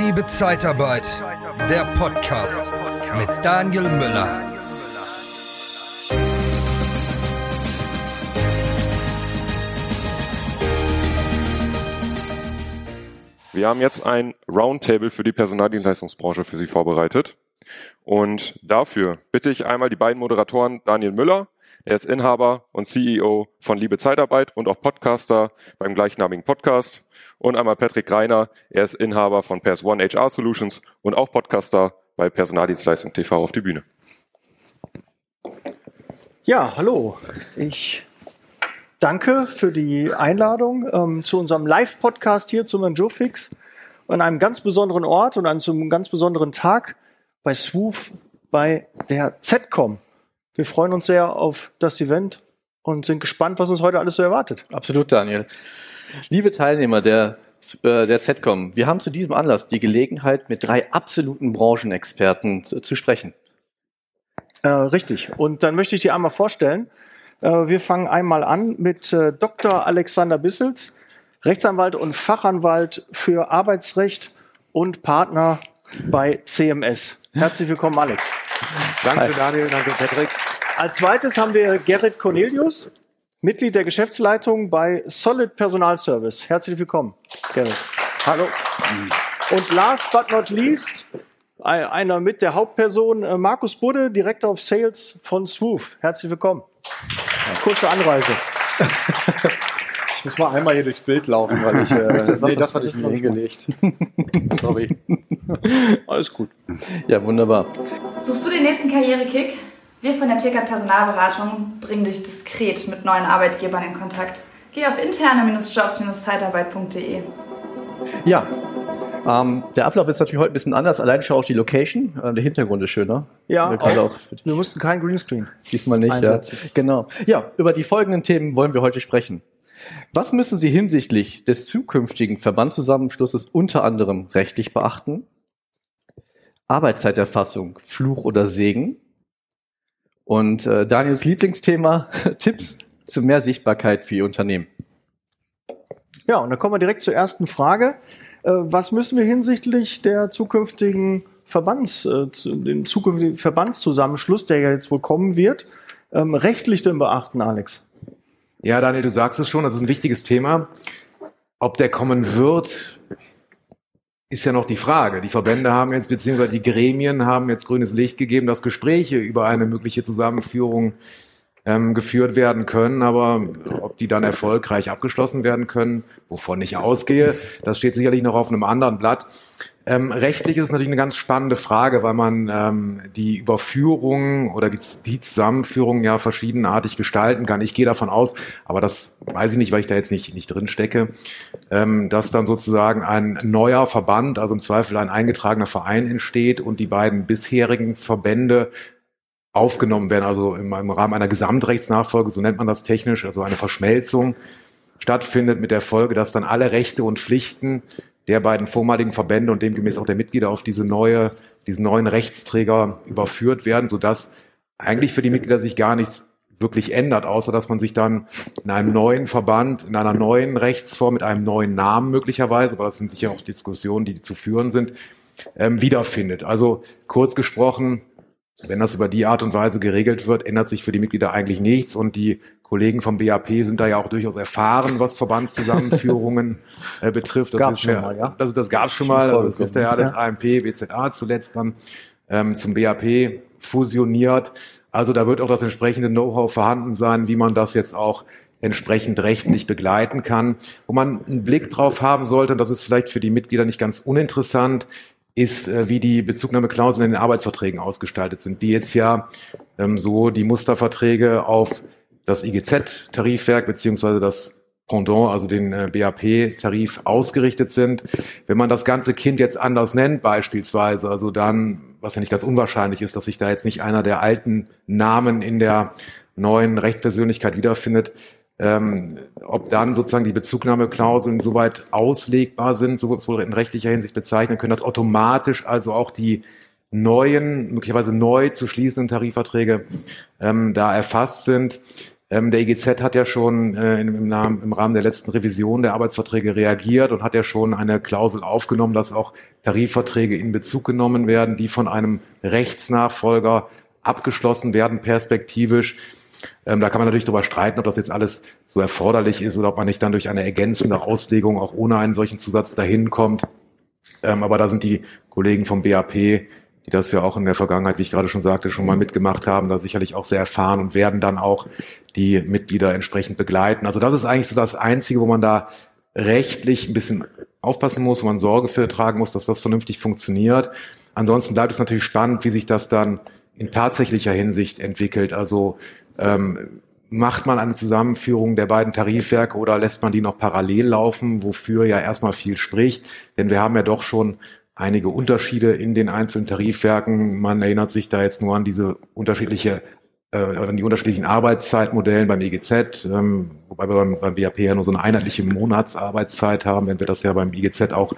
Liebe Zeitarbeit, der Podcast mit Daniel Müller. Wir haben jetzt ein Roundtable für die Personaldienstleistungsbranche für Sie vorbereitet. Und dafür bitte ich einmal die beiden Moderatoren Daniel Müller er ist Inhaber und CEO von Liebe Zeitarbeit und auch Podcaster beim gleichnamigen Podcast. Und einmal Patrick Reiner. Er ist Inhaber von Pairs One HR Solutions und auch Podcaster bei Personaldienstleistung TV auf die Bühne. Ja, hallo. Ich danke für die Einladung ähm, zu unserem Live-Podcast hier zum Manjofix an einem ganz besonderen Ort und an einem ganz besonderen Tag bei Swoof bei der ZCOM. Wir freuen uns sehr auf das Event und sind gespannt, was uns heute alles so erwartet. Absolut, Daniel. Liebe Teilnehmer der, äh, der ZCOM, wir haben zu diesem Anlass die Gelegenheit, mit drei absoluten Branchenexperten zu, zu sprechen. Äh, richtig. Und dann möchte ich dir einmal vorstellen. Äh, wir fangen einmal an mit äh, Dr. Alexander Bissels, Rechtsanwalt und Fachanwalt für Arbeitsrecht und Partner bei CMS. Herzlich willkommen, Alex. Danke, Hi. Daniel. Danke, Patrick. Als zweites haben wir Gerrit Cornelius, Mitglied der Geschäftsleitung bei Solid Personalservice. Herzlich willkommen, Gerrit. Hallo. Und last but not least, einer mit der Hauptperson, äh, Markus Budde, Director of Sales von Swoof. Herzlich willkommen. Kurze Anreise. Ich muss mal einmal hier durchs Bild laufen, weil ich. Äh, das nee, das hatte ich mir hingelegt. Sorry. Alles gut. Ja, wunderbar. Suchst du den nächsten Karrierekick? Wir von der TK Personalberatung bringen dich diskret mit neuen Arbeitgebern in Kontakt. Geh auf interne-jobs-zeitarbeit.de. Ja, ähm, der Ablauf ist natürlich heute ein bisschen anders. Allein schon auch die Location. Ähm, der Hintergrund ist schöner. Ja, wir, auch, wir mussten kein Greenscreen. Diesmal nicht, ja. Genau. Ja, über die folgenden Themen wollen wir heute sprechen. Was müssen Sie hinsichtlich des zukünftigen Verbandszusammenschlusses unter anderem rechtlich beachten? Arbeitszeiterfassung, Fluch oder Segen? Und äh, Daniels Lieblingsthema, Tipps zu mehr Sichtbarkeit für Ihr Unternehmen. Ja, und dann kommen wir direkt zur ersten Frage. Äh, was müssen wir hinsichtlich der zukünftigen Verbands, äh, dem zukünftigen Verbandszusammenschluss, der ja jetzt wohl kommen wird, ähm, rechtlich denn beachten, Alex? Ja, Daniel, du sagst es schon, das ist ein wichtiges Thema. Ob der kommen wird, ist ja noch die Frage. Die Verbände haben jetzt, beziehungsweise die Gremien haben jetzt grünes Licht gegeben, dass Gespräche über eine mögliche Zusammenführung ähm, geführt werden können, aber ob die dann erfolgreich abgeschlossen werden können, wovon ich ausgehe, das steht sicherlich noch auf einem anderen Blatt. Ähm, rechtlich ist es natürlich eine ganz spannende Frage, weil man ähm, die Überführung oder die, die Zusammenführung ja verschiedenartig gestalten kann. Ich gehe davon aus, aber das weiß ich nicht, weil ich da jetzt nicht, nicht drin stecke, ähm, dass dann sozusagen ein neuer Verband, also im Zweifel ein eingetragener Verein entsteht und die beiden bisherigen Verbände aufgenommen werden, also im, im Rahmen einer Gesamtrechtsnachfolge, so nennt man das technisch, also eine Verschmelzung stattfindet mit der Folge, dass dann alle Rechte und Pflichten der beiden vormaligen Verbände und demgemäß auch der Mitglieder auf diese neue, diesen neuen Rechtsträger überführt werden, sodass eigentlich für die Mitglieder sich gar nichts wirklich ändert, außer dass man sich dann in einem neuen Verband, in einer neuen Rechtsform, mit einem neuen Namen möglicherweise, aber das sind sicher auch Diskussionen, die zu führen sind, ähm, wiederfindet. Also kurz gesprochen, wenn das über die Art und Weise geregelt wird, ändert sich für die Mitglieder eigentlich nichts und die Kollegen vom BAP sind da ja auch durchaus erfahren, was Verbandszusammenführungen äh, betrifft. Das gab's schon ja, mal, ja? Also das gab es schon mal. Das ist ja das ja. AMP, BZA zuletzt dann ähm, zum BAP fusioniert. Also da wird auch das entsprechende Know-how vorhanden sein, wie man das jetzt auch entsprechend rechtlich begleiten kann. Wo man einen Blick drauf haben sollte, und das ist vielleicht für die Mitglieder nicht ganz uninteressant, ist, äh, wie die Bezugnahmeklauseln in den Arbeitsverträgen ausgestaltet sind, die jetzt ja ähm, so die Musterverträge auf das IGZ-Tarifwerk beziehungsweise das Pendant, also den äh, BAP-Tarif ausgerichtet sind. Wenn man das ganze Kind jetzt anders nennt beispielsweise, also dann, was ja nicht ganz unwahrscheinlich ist, dass sich da jetzt nicht einer der alten Namen in der neuen Rechtspersönlichkeit wiederfindet, ähm, ob dann sozusagen die Bezugnahmeklauseln soweit auslegbar sind, so in rechtlicher Hinsicht bezeichnen können, dass automatisch also auch die neuen, möglicherweise neu zu schließenden Tarifverträge ähm, da erfasst sind. Ähm, der IGZ hat ja schon äh, im, im, Namen, im Rahmen der letzten Revision der Arbeitsverträge reagiert und hat ja schon eine Klausel aufgenommen, dass auch Tarifverträge in Bezug genommen werden, die von einem Rechtsnachfolger abgeschlossen werden, perspektivisch. Ähm, da kann man natürlich darüber streiten, ob das jetzt alles so erforderlich ist oder ob man nicht dann durch eine ergänzende Auslegung auch ohne einen solchen Zusatz dahin kommt. Ähm, aber da sind die Kollegen vom BAP, die das ja auch in der Vergangenheit, wie ich gerade schon sagte, schon mal mitgemacht haben, da sicherlich auch sehr erfahren und werden dann auch die Mitglieder entsprechend begleiten. Also das ist eigentlich so das Einzige, wo man da rechtlich ein bisschen aufpassen muss, wo man Sorge für tragen muss, dass das vernünftig funktioniert. Ansonsten bleibt es natürlich spannend, wie sich das dann in tatsächlicher Hinsicht entwickelt. Also ähm, macht man eine Zusammenführung der beiden Tarifwerke oder lässt man die noch parallel laufen, wofür ja erstmal viel spricht? Denn wir haben ja doch schon einige Unterschiede in den einzelnen Tarifwerken. Man erinnert sich da jetzt nur an diese unterschiedliche äh, an die unterschiedlichen Arbeitszeitmodellen beim EGZ, ähm, wobei wir beim, beim BAP ja nur so eine einheitliche Monatsarbeitszeit haben, wenn wir das ja beim IGZ auch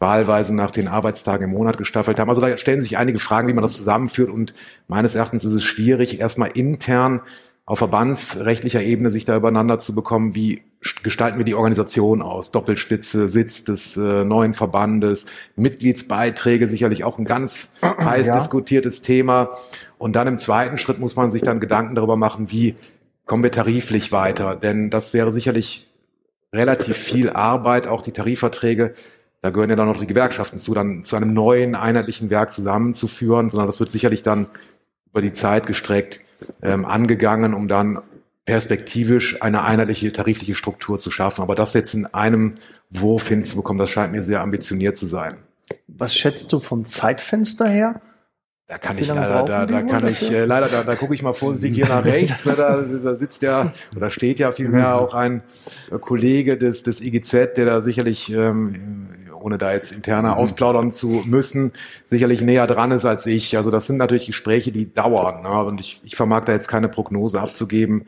wahlweise nach den Arbeitstagen im Monat gestaffelt haben. Also da stellen sich einige Fragen, wie man das zusammenführt und meines Erachtens ist es schwierig, erstmal intern auf verbandsrechtlicher Ebene sich da übereinander zu bekommen, wie gestalten wir die Organisation aus? Doppelspitze, Sitz des äh, neuen Verbandes, Mitgliedsbeiträge, sicherlich auch ein ganz heiß ja. diskutiertes Thema. Und dann im zweiten Schritt muss man sich dann Gedanken darüber machen, wie kommen wir tariflich weiter? Denn das wäre sicherlich relativ viel Arbeit, auch die Tarifverträge da gehören ja dann noch die Gewerkschaften zu, dann zu einem neuen einheitlichen Werk zusammenzuführen, sondern das wird sicherlich dann über die Zeit gestreckt ähm, angegangen, um dann perspektivisch eine einheitliche tarifliche Struktur zu schaffen. Aber das jetzt in einem Wurf hinzubekommen, das scheint mir sehr ambitioniert zu sein. Was schätzt du vom Zeitfenster her? Da kann ich leider, da, da kann ich äh, leider, da, da gucke ich mal vorsichtig hier nach rechts. Ne, da, da sitzt ja oder steht ja vielmehr auch ein Kollege des des IGZ, der da sicherlich ähm, ohne da jetzt interner mhm. ausplaudern zu müssen, sicherlich näher dran ist als ich. Also das sind natürlich Gespräche, die dauern. Ne? Und ich, ich vermag da jetzt keine Prognose abzugeben,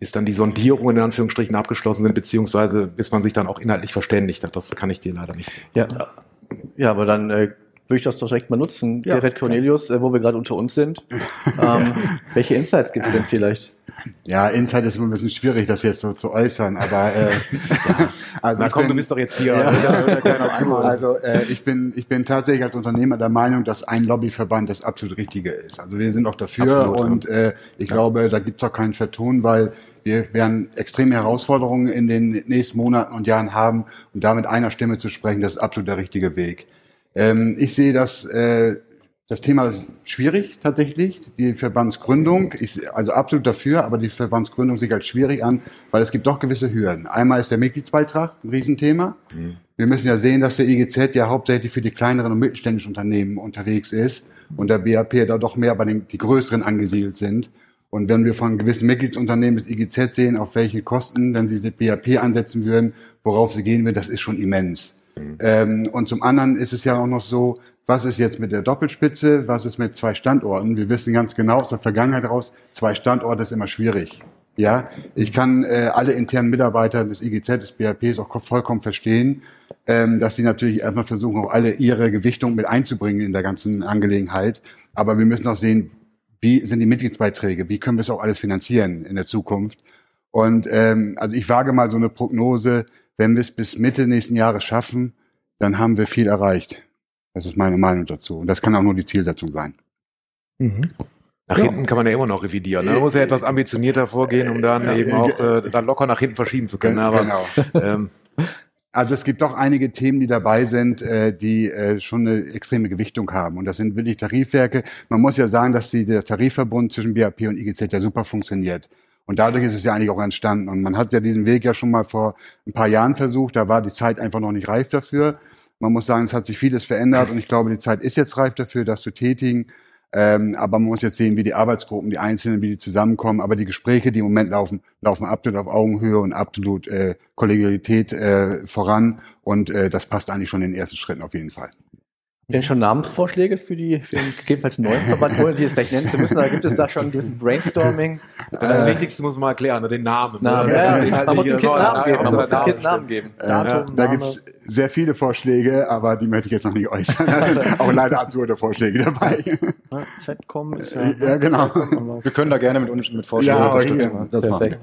bis dann die Sondierungen in Anführungsstrichen abgeschlossen sind, beziehungsweise bis man sich dann auch inhaltlich verständigt hat. Das kann ich dir leider nicht sagen. Ja, ja aber dann äh, würde ich das doch direkt mal nutzen, ja, Gerrit Cornelius, äh, wo wir gerade unter uns sind. ähm, welche Insights gibt es denn vielleicht? Ja, Insight ist immer ein bisschen schwierig, das jetzt so zu äußern, aber äh, ja, also Na komm, bin, du bist doch jetzt hier. Ja, also äh, ich bin ich bin tatsächlich als Unternehmer der Meinung, dass ein Lobbyverband das absolut Richtige ist. Also wir sind auch dafür absolut, und äh, ich ja. glaube, da gibt's auch keinen Vertun, weil wir werden extreme Herausforderungen in den nächsten Monaten und Jahren haben und damit einer Stimme zu sprechen, das ist absolut der richtige Weg. Ähm, ich sehe das, äh, das Thema ist schwierig tatsächlich. Die Verbandsgründung, ich, also absolut dafür, aber die Verbandsgründung sieht halt schwierig an, weil es gibt doch gewisse Hürden. Einmal ist der Mitgliedsbeitrag ein Riesenthema. Mhm. Wir müssen ja sehen, dass der IGZ ja hauptsächlich für die kleineren und mittelständischen Unternehmen unterwegs ist und der BAP da doch mehr bei den die größeren angesiedelt sind. Und wenn wir von gewissen Mitgliedsunternehmen des IGZ sehen, auf welche Kosten, wenn sie die BAP ansetzen würden, worauf sie gehen würden, das ist schon immens. Mhm. Ähm, und zum anderen ist es ja auch noch so, was ist jetzt mit der Doppelspitze, was ist mit zwei Standorten? Wir wissen ganz genau aus der Vergangenheit heraus, zwei Standorte ist immer schwierig. Ja, ich kann äh, alle internen Mitarbeiter des IGZ, des BAPs auch vollkommen verstehen, ähm, dass sie natürlich erstmal versuchen, auch alle ihre Gewichtung mit einzubringen in der ganzen Angelegenheit. Aber wir müssen auch sehen, wie sind die Mitgliedsbeiträge, wie können wir es auch alles finanzieren in der Zukunft. Und ähm, also ich wage mal so eine Prognose, wenn wir es bis Mitte nächsten Jahres schaffen, dann haben wir viel erreicht. Das ist meine Meinung dazu. Und das kann auch nur die Zielsetzung sein. Mhm. Nach ja. hinten kann man ja immer noch revidieren. Ne? Man muss ja etwas ambitionierter vorgehen, um dann ja, eben auch äh, dann locker nach hinten verschieben zu können. Aber, genau. Ähm, also es gibt doch einige Themen, die dabei sind, äh, die äh, schon eine extreme Gewichtung haben. Und das sind wirklich Tarifwerke. Man muss ja sagen, dass die, der Tarifverbund zwischen BAP und IGZ ja super funktioniert. Und dadurch ist es ja eigentlich auch entstanden. Und man hat ja diesen Weg ja schon mal vor ein paar Jahren versucht. Da war die Zeit einfach noch nicht reif dafür. Man muss sagen, es hat sich vieles verändert und ich glaube, die Zeit ist jetzt reif dafür, das zu tätigen. Ähm, aber man muss jetzt sehen, wie die Arbeitsgruppen, die Einzelnen, wie die zusammenkommen. Aber die Gespräche, die im Moment laufen, laufen absolut auf Augenhöhe und absolut äh, Kollegialität äh, voran. Und äh, das passt eigentlich schon in den ersten Schritten auf jeden Fall. Denn schon Namensvorschläge für die für den gegebenenfalls neuen Verband, ohne die es vielleicht nennen zu müssen? Da gibt es da schon ein Brainstorming. Das Wichtigste muss man erklären, den Namen. Namen. Ne? Ja, ja, halt man muss dem Kind Namen geben. Man muss dem Kind Name Namen geben. Datum, da Name. gibt's sehr viele Vorschläge, aber die möchte ich jetzt noch nicht äußern. Da sind auch leider absurde Vorschläge dabei. Ne? Zcom ist ja. Ja, genau. Wir können da gerne mit, uns- mit Vorschlägen Ja, unterstützen. hier, das. Perfekt.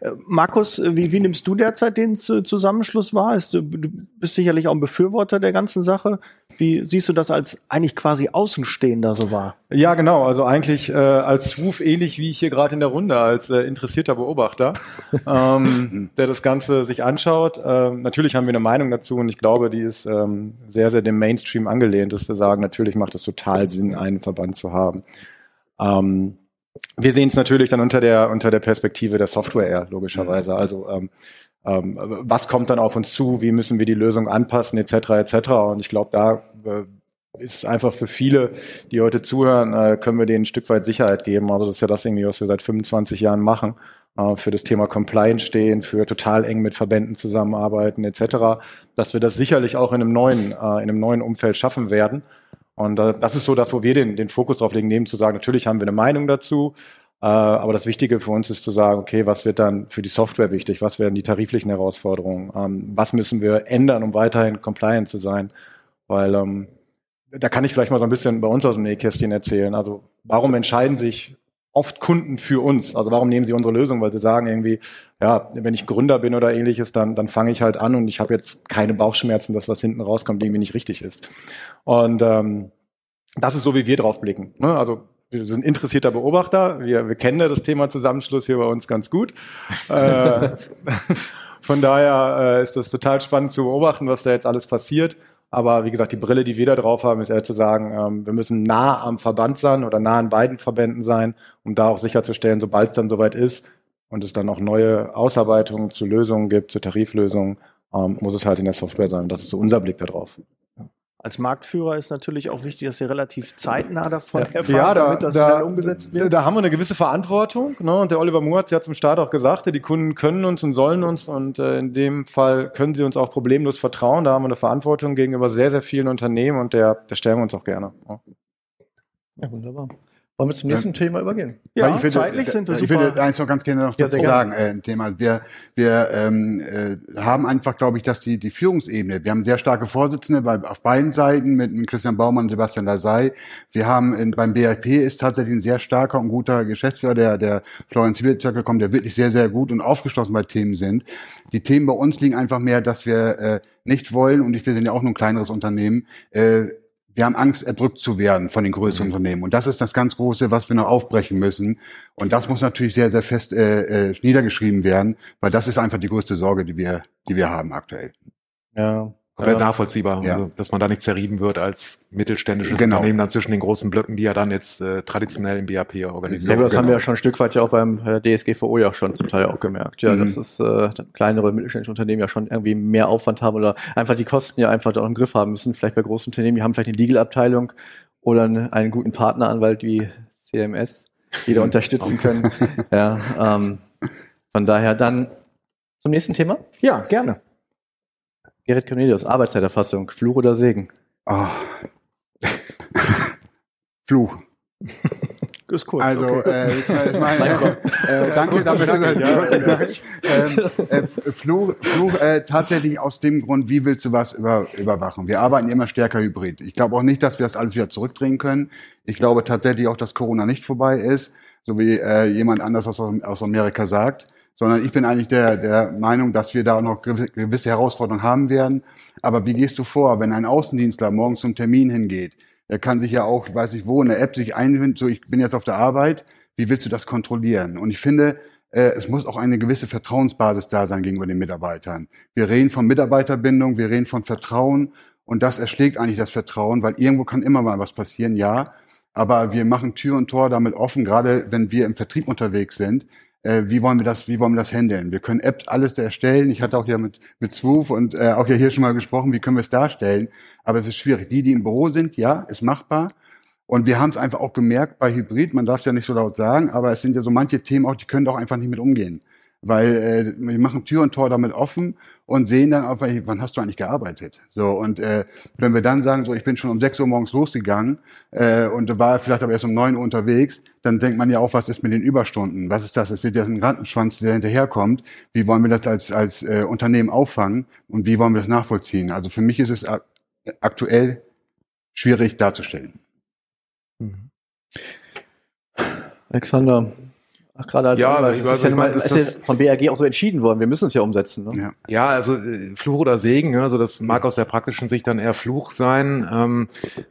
Äh, Markus, äh, wie, wie nimmst du derzeit den Zusammenschluss wahr? Ist, Du bist sicherlich auch ein Befürworter der ganzen Sache. Wie siehst du das als eigentlich quasi Außenstehender so wahr? Ja, genau. Also eigentlich äh, als Swoof ähnlich wie ich hier gerade in der Runde, als äh, interessierter Beobachter, ähm, der das Ganze sich anschaut. Ähm, natürlich haben wir eine Meinung dazu und ich glaube, die ist ähm, sehr, sehr dem Mainstream angelehnt, ist zu sagen, natürlich macht es total Sinn, einen Verband zu haben. Ähm, wir sehen es natürlich dann unter der unter der Perspektive der Software eher, logischerweise. Also ähm, ähm, was kommt dann auf uns zu, wie müssen wir die Lösung anpassen, etc. etc. Und ich glaube, da äh, ist einfach für viele, die heute zuhören, äh, können wir denen ein Stück weit Sicherheit geben. Also das ist ja das irgendwie, was wir seit 25 Jahren machen, äh, für das Thema Compliance stehen, für total eng mit Verbänden zusammenarbeiten, etc. Dass wir das sicherlich auch in einem neuen, äh, in einem neuen Umfeld schaffen werden. Und äh, das ist so das, wo wir den, den Fokus drauf legen, neben zu sagen, natürlich haben wir eine Meinung dazu, äh, aber das Wichtige für uns ist zu sagen, okay, was wird dann für die Software wichtig? Was werden die tariflichen Herausforderungen? Ähm, was müssen wir ändern, um weiterhin compliant zu sein? Weil ähm, da kann ich vielleicht mal so ein bisschen bei uns aus dem Nähkästchen erzählen. Also warum entscheiden sich oft Kunden für uns? Also warum nehmen sie unsere Lösung? Weil sie sagen irgendwie, ja, wenn ich Gründer bin oder ähnliches, dann, dann fange ich halt an und ich habe jetzt keine Bauchschmerzen, dass was hinten rauskommt, irgendwie nicht richtig ist. Und ähm, das ist so, wie wir drauf blicken. Ne? Also wir sind interessierter Beobachter. Wir, wir kennen ja das Thema Zusammenschluss hier bei uns ganz gut. äh, von daher äh, ist das total spannend zu beobachten, was da jetzt alles passiert. Aber wie gesagt, die Brille, die wir da drauf haben, ist eher zu sagen, ähm, wir müssen nah am Verband sein oder nah an beiden Verbänden sein, um da auch sicherzustellen, sobald es dann soweit ist und es dann auch neue Ausarbeitungen zu Lösungen gibt, zu Tariflösungen, ähm, muss es halt in der Software sein. Das ist so unser Blick darauf. Als Marktführer ist natürlich auch wichtig, dass ihr relativ zeitnah davon Ja. erfahrt, Ja, da- damit das da- schnell umgesetzt wird. Da haben wir eine gewisse Verantwortung. Ne? Und der Oliver Moore hat es ja zum Start auch gesagt, die Kunden können uns und sollen uns und äh, in dem Fall können sie uns auch problemlos vertrauen. Da haben wir eine Verantwortung gegenüber sehr, sehr vielen Unternehmen und der, der stellen wir uns auch gerne. Ja. Ja, wunderbar. Wollen wir zum nächsten Thema übergehen? ja, ich finde, zeitlich sind wir ich super. würde eins noch ganz gerne noch Ja, dazu sagen, äh, ein Thema. Wir, wir ähm, äh, haben einfach, glaube ich, dass die, die Führungsebene, wir haben sehr starke Vorsitzende bei, auf beiden Seiten mit, mit Christian Baumann und Sebastian Lasey. Wir haben in, beim BRP ist tatsächlich ein sehr starker und guter Geschäftsführer, der, der Florian Zwiebelzirkel gekommen, der wirklich sehr, sehr gut und aufgeschlossen bei Themen sind. Die Themen bei uns liegen einfach mehr, dass wir äh, nicht wollen, und wir sind ja auch nur ein kleineres Unternehmen, äh, wir haben Angst, erdrückt zu werden von den größeren Unternehmen. Und das ist das ganz Große, was wir noch aufbrechen müssen. Und das muss natürlich sehr, sehr fest äh, äh, niedergeschrieben werden, weil das ist einfach die größte Sorge, die wir, die wir haben aktuell. Ja. Komplett Ja. nachvollziehbar, Ja. also, dass man da nicht zerrieben wird als mittelständisches Genau. Unternehmen dann zwischen den großen Blöcken, die ja dann jetzt äh, traditionell im BAP organisiert aber das haben wir genau. ja schon ein Stück weit ja auch beim äh, DSGVO ja schon zum Teil auch gemerkt. Ja, Mhm. dass das äh, kleinere mittelständische Unternehmen ja schon irgendwie mehr Aufwand haben oder einfach die Kosten ja einfach auch im Griff haben müssen. Vielleicht bei großen Unternehmen, die haben vielleicht eine Legal-Abteilung oder einen, einen guten Partneranwalt wie CMS, die da unterstützen können. Ja, ähm, von daher dann zum nächsten Thema. ja, gerne. Gerrit Cornelius, Arbeitszeiterfassung, Fluch oder Segen? Ah. Fluch. Ist kurz. Also, okay. äh, ich meine, ich meine, äh, danke dafür. dass ähm, äh, Fluch, Fluch äh, tatsächlich aus dem Grund, wie willst du was über, überwachen? Wir arbeiten immer stärker hybrid. Ich glaube auch nicht, dass wir das alles wieder zurückdrehen können. Ich glaube tatsächlich auch, dass Corona nicht vorbei ist, so wie äh, jemand anders aus, aus Amerika sagt, sondern ich bin eigentlich der, der Meinung, dass wir da noch gewi- gewisse Herausforderungen haben werden. Aber wie gehst du vor, wenn ein Außendienstler morgens zum Termin hingeht? Er kann sich ja auch, weiß ich wo, in der App sich einwenden, so ich bin jetzt auf der Arbeit, wie willst du das kontrollieren? Und ich finde, äh, es muss auch eine gewisse Vertrauensbasis da sein gegenüber den Mitarbeitern. Wir reden von Mitarbeiterbindung, wir reden von Vertrauen und das erschlägt eigentlich das Vertrauen, weil irgendwo kann immer mal was passieren, ja. Aber wir machen Tür und Tor damit offen, gerade wenn wir im Vertrieb unterwegs sind. Äh, wie wollen wir das, wie wollen wir das handeln? Wir können Apps alles erstellen. Ich hatte auch hier mit, mit Swoof und äh, auch ja hier schon mal gesprochen, wie können wir es darstellen? Aber es ist schwierig. Die, die im Büro sind, ja, ist machbar. Und wir haben es einfach auch gemerkt bei Hybrid, man darf es ja nicht so laut sagen, aber es sind ja so manche Themen auch, die können doch einfach nicht mit umgehen. Weil äh, wir machen Tür und Tor damit offen und sehen dann auch, wann hast du eigentlich gearbeitet? So und äh, wenn wir dann sagen, so ich bin schon um 6 Uhr morgens losgegangen äh, und war vielleicht aber erst um 9 Uhr unterwegs, dann denkt man ja auch, was ist mit den Überstunden? Was ist das? Es wird ja ein Rattenschwanz, der hinterherkommt. Wie wollen wir das als als äh, Unternehmen auffangen und wie wollen wir das nachvollziehen? Also für mich ist es aktuell schwierig darzustellen. Mhm. Alexander, Ach, gerade als ja, Anwalt. das ist ja mal, ist ist ja von BAG auch so entschieden worden. Wir müssen es ja umsetzen. Ne? Ja. Ja, also äh, Fluch oder Segen, also das mag aus der praktischen Sicht dann eher Fluch sein, ähm,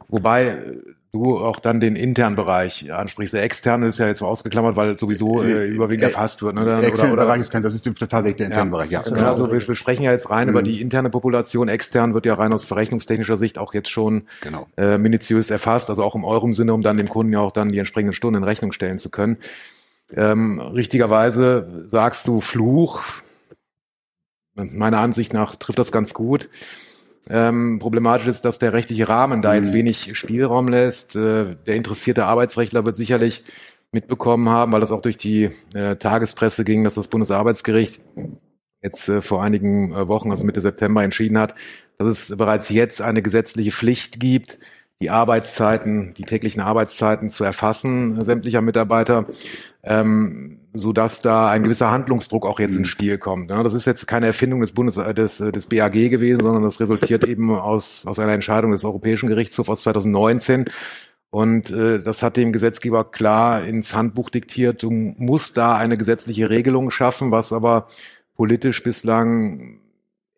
wobei äh, du auch dann den internen Bereich ansprichst. Der externe ist ja jetzt so ausgeklammert, weil sowieso äh, überwiegend erfasst wird. Ne? Der Oder, externe oder, Bereich ist kein, das ist tatsächlich der interne Bereich, ja. Genau, also wir, wir sprechen ja jetzt rein Mhm. über die interne Population. Extern wird ja rein aus verrechnungstechnischer Sicht auch jetzt schon Genau. äh, minutiös erfasst, also auch im eurem Sinne, um dann dem Kunden ja auch dann die entsprechenden Stunden in Rechnung stellen zu können. Ähm, richtigerweise sagst du Fluch. Meiner Ansicht nach trifft das ganz gut. Ähm, problematisch ist, dass der rechtliche Rahmen da jetzt Mhm. wenig Spielraum lässt. Äh, der interessierte Arbeitsrechtler wird sicherlich mitbekommen haben, weil das auch durch die äh, Tagespresse ging, dass das Bundesarbeitsgericht jetzt äh, vor einigen äh, Wochen, also Mitte September, entschieden hat, dass es bereits jetzt eine gesetzliche Pflicht gibt, die Arbeitszeiten, die täglichen Arbeitszeiten zu erfassen äh, sämtlicher Mitarbeiter, ähm, so dass da ein gewisser Handlungsdruck auch jetzt ins Spiel kommt. Ne? Das ist jetzt keine Erfindung des Bundes äh, des, äh, des BAG gewesen, sondern das resultiert eben aus aus einer Entscheidung des Europäischen Gerichtshofs aus 2019. Und äh, das hat dem Gesetzgeber klar ins Handbuch diktiert. Du musst da eine gesetzliche Regelung schaffen, was aber politisch bislang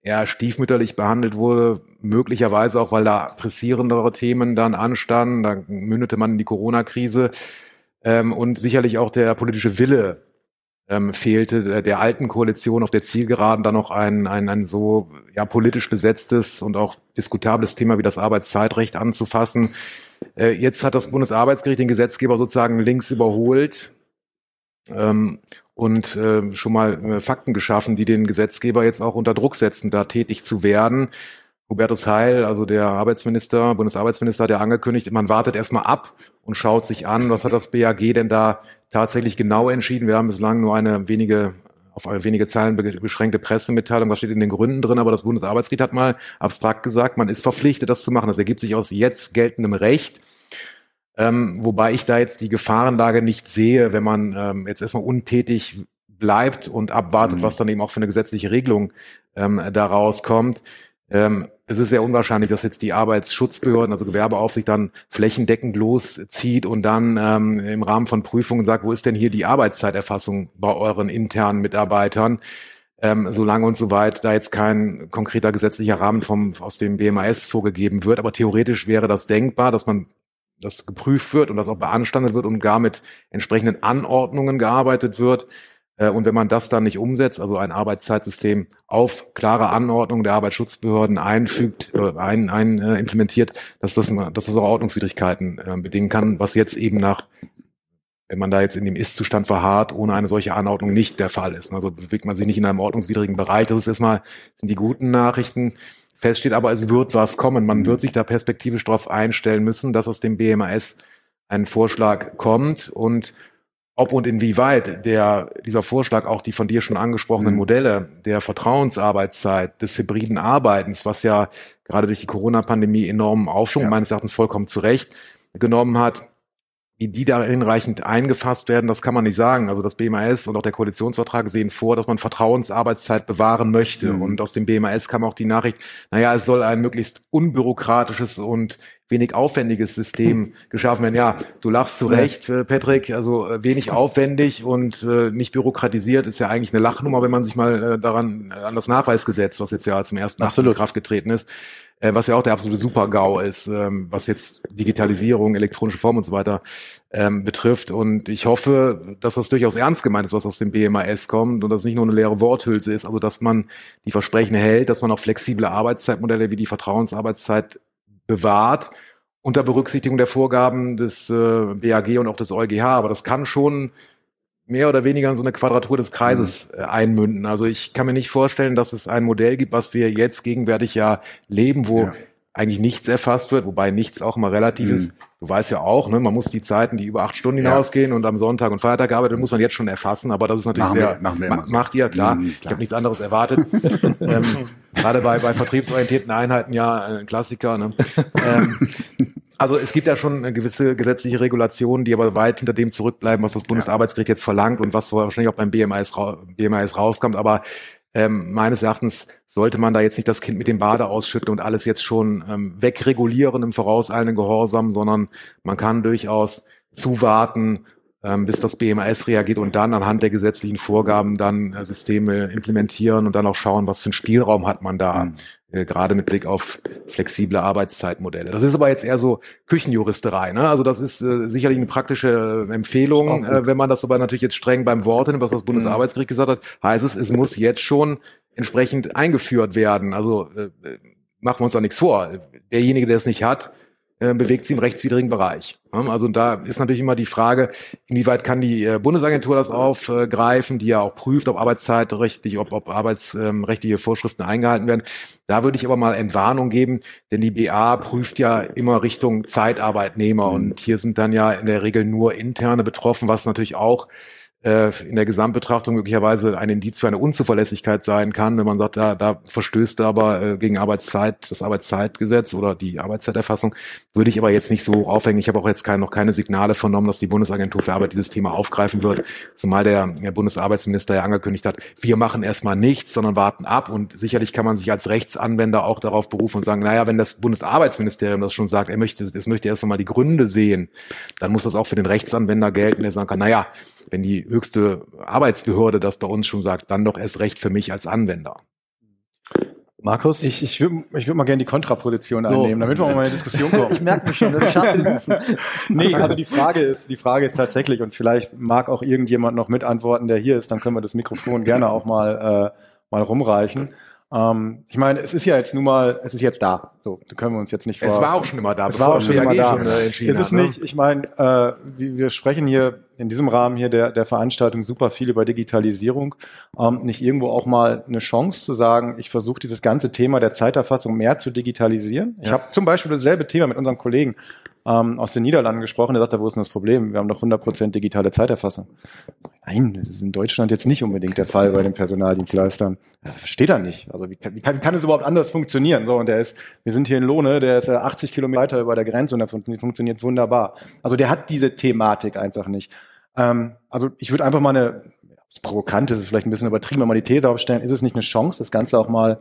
eher stiefmütterlich behandelt wurde, möglicherweise auch, weil da pressierendere Themen dann anstanden. Da mündete man in die Corona-Krise ähm, und sicherlich auch der politische Wille ähm, fehlte der, der alten Koalition auf der Zielgeraden dann noch ein, ein, ein so ja, politisch besetztes und auch diskutables Thema wie das Arbeitszeitrecht anzufassen. Äh, jetzt hat das Bundesarbeitsgericht den Gesetzgeber sozusagen links überholt ähm, und äh, schon mal äh, Fakten geschaffen, die den Gesetzgeber jetzt auch unter Druck setzen, da tätig zu werden. Hubertus Heil, also der Arbeitsminister, Bundesarbeitsminister, hat ja angekündigt, man wartet erstmal ab und schaut sich an, was hat das BAG denn da tatsächlich genau entschieden. Wir haben bislang nur eine wenige auf wenige Zeilen be- beschränkte Pressemitteilung, was steht in den Gründen drin, aber das Bundesarbeitsgericht hat mal abstrakt gesagt, man ist verpflichtet, das zu machen. Das ergibt sich aus jetzt geltendem Recht. Ähm, wobei ich da jetzt die Gefahrenlage nicht sehe, wenn man ähm, jetzt erstmal untätig bleibt und abwartet, Mhm. was dann eben auch für eine gesetzliche Regelung ähm, daraus kommt. Ähm, es ist sehr unwahrscheinlich, dass jetzt die Arbeitsschutzbehörden, also Gewerbeaufsicht, dann flächendeckend loszieht und dann ähm, im Rahmen von Prüfungen sagt, wo ist denn hier die Arbeitszeiterfassung bei euren internen Mitarbeitern? Ähm, solange und soweit da jetzt kein konkreter gesetzlicher Rahmen vom, aus dem BMAS vorgegeben wird. Aber theoretisch wäre das denkbar, dass man das geprüft wird und das auch beanstandet wird und gar mit entsprechenden Anordnungen gearbeitet wird. Äh, Und wenn man das dann nicht umsetzt, also ein Arbeitszeitsystem auf klare Anordnungen der Arbeitsschutzbehörden einfügt, äh, ein, ein äh, implementiert, dass das, dass das auch Ordnungswidrigkeiten äh, bedingen kann, was jetzt eben nach, wenn man da jetzt in dem Ist-Zustand verharrt, ohne eine solche Anordnung nicht der Fall ist. Also bewegt man sich nicht in einem ordnungswidrigen Bereich. Das ist erstmal sind die guten Nachrichten. Fest steht aber, es wird was kommen. Man wird sich da perspektivisch darauf einstellen müssen, dass aus dem BMAS ein Vorschlag kommt und ob und inwieweit der, dieser Vorschlag auch die von dir schon angesprochenen Mhm. Modelle der Vertrauensarbeitszeit, des hybriden Arbeitens, was ja gerade durch die Corona-Pandemie enormen Aufschwung, Ja. meines Erachtens vollkommen zu Recht, genommen hat, die da hinreichend eingefasst werden, das kann man nicht sagen. Also das BMAS und auch der Koalitionsvertrag sehen vor, dass man Vertrauensarbeitszeit bewahren möchte. Mhm. Und aus dem BMAS kam auch die Nachricht, naja, es soll ein möglichst unbürokratisches und wenig aufwendiges System geschaffen werden. Ja, du lachst zu Recht, äh, Patrick, also äh, wenig aufwendig und äh, nicht bürokratisiert ist ja eigentlich eine Lachnummer, wenn man sich mal daran an das Nachweisgesetz, was jetzt ja zum ersten Achten in. Kraft getreten ist, äh, was ja auch der absolute Super-GAU ist, ähm, was jetzt Digitalisierung, elektronische Form und so weiter ähm, betrifft. Und ich hoffe, dass das durchaus ernst gemeint ist, was aus dem BMAS kommt und das nicht nur eine leere Worthülse ist, also dass man die Versprechen hält, dass man auch flexible Arbeitszeitmodelle wie die Vertrauensarbeitszeit bewahrt unter Berücksichtigung der Vorgaben des äh, BAG und auch des EuGH. Aber das kann schon mehr oder weniger in so eine Quadratur des Kreises äh, einmünden. Also ich kann mir nicht vorstellen, dass es ein Modell gibt, was wir jetzt gegenwärtig ja leben, wo Ja. eigentlich nichts erfasst wird, wobei nichts auch immer relativ Mhm. ist. Du weißt ja auch, ne, man muss die Zeiten, die über acht Stunden Ja. hinausgehen und am Sonntag und Feiertag gearbeitet, muss man jetzt schon erfassen, aber das ist natürlich Machen sehr, wir- machen wir ma- immer so. macht ihr, klar. Mhm, Ich klar. habe nichts anderes erwartet. ähm, gerade bei, bei vertriebsorientierten Einheiten ja ein Klassiker. Ne? ähm, also es gibt ja schon eine gewisse gesetzliche Regulationen, die aber weit hinter dem zurückbleiben, was das Bundesarbeitsgericht jetzt verlangt und was wahrscheinlich auch beim BMIS, BMIS rauskommt. Aber ähm, meines Erachtens sollte man da jetzt nicht das Kind mit dem Bade ausschütten und alles jetzt schon ähm, wegregulieren im vorauseilenden Gehorsam, sondern man kann durchaus zuwarten, ähm, bis das BMAS reagiert und dann anhand der gesetzlichen Vorgaben dann äh, Systeme implementieren und dann auch schauen, was für einen Spielraum hat man da, Mhm. Äh, gerade mit Blick auf flexible Arbeitszeitmodelle. Das ist aber jetzt eher so Küchenjuristerei. Ne? Also das ist äh, sicherlich eine praktische äh, Empfehlung. Äh, wenn man das aber natürlich jetzt streng beim Wort nimmt, was das Bundesarbeitsgericht gesagt hat, heißt es, es muss jetzt schon entsprechend eingeführt werden. Also äh, äh, machen wir uns da nichts vor. Derjenige, der es nicht hat, äh, bewegt sich im rechtswidrigen Bereich. Also da ist natürlich immer die Frage, inwieweit kann die äh, Bundesagentur das aufgreifen, die ja auch prüft, ob arbeitszeitrechtlich, ob, ob arbeitsrechtliche Vorschriften eingehalten werden. Da würde ich aber mal Entwarnung geben, denn die BA prüft ja immer Richtung Zeitarbeitnehmer und hier sind dann ja in der Regel nur interne betroffen, was natürlich auch in der Gesamtbetrachtung möglicherweise ein Indiz für eine Unzuverlässigkeit sein kann, wenn man sagt, da, da verstößt aber äh, gegen Arbeitszeit, das Arbeitszeitgesetz oder die Arbeitszeiterfassung, würde ich aber jetzt nicht so aufhängen. Ich habe auch jetzt kein, noch keine Signale vernommen, dass die Bundesagentur für Arbeit dieses Thema aufgreifen wird, zumal der, der Bundesarbeitsminister ja angekündigt hat, wir machen erstmal nichts, sondern warten ab und sicherlich kann man sich als Rechtsanwender auch darauf berufen und sagen, naja, wenn das Bundesarbeitsministerium das schon sagt, er möchte, es möchte erst einmal die Gründe sehen, dann muss das auch für den Rechtsanwender gelten, der sagen kann, naja, wenn die höchste Arbeitsbehörde das bei uns schon sagt, dann doch erst recht für mich als Anwender. Markus? Ich, ich würde ich würd mal gerne die Kontraposition So. einnehmen, damit wir auch mal in eine Diskussion kommen. ich merke mich schon, das scharfe Hufen. nee, also die Frage ist, die Frage ist tatsächlich, und vielleicht mag auch irgendjemand noch mitantworten, der hier ist, dann können wir das Mikrofon gerne auch mal, äh, mal rumreichen. Ähm, ich meine, es ist ja jetzt nun mal, es ist jetzt da. So, da können wir uns jetzt nicht vor. Es war auch schon immer da, Es war auch schon immer da. Schon, äh, entschieden Es ist ne? nicht, ich meine, äh, wir sprechen hier in diesem Rahmen hier der, der Veranstaltung super viel über Digitalisierung. Ähm, nicht irgendwo auch mal eine Chance zu sagen, ich versuche dieses ganze Thema der Zeiterfassung mehr zu digitalisieren. Ich habe zum Beispiel dasselbe Thema mit unserem Kollegen ähm, aus den Niederlanden gesprochen, der sagt, wo ist denn das Problem? Wir haben doch 100% digitale Zeiterfassung. Nein, das ist in Deutschland jetzt nicht unbedingt der Fall bei den Personaldienstleistern. Das versteht er nicht. Also wie kann, wie kann, kann es überhaupt anders funktionieren? So, und der ist, wir sind hier in Lohne, der ist äh, 80 Kilometer über der Grenze und der fun funktioniert wunderbar. Also der hat diese Thematik einfach nicht. Ähm, also ich würde einfach mal eine, provokant ist es vielleicht ein bisschen übertrieben, aber mal die These aufstellen, ist es nicht eine Chance, das Ganze auch mal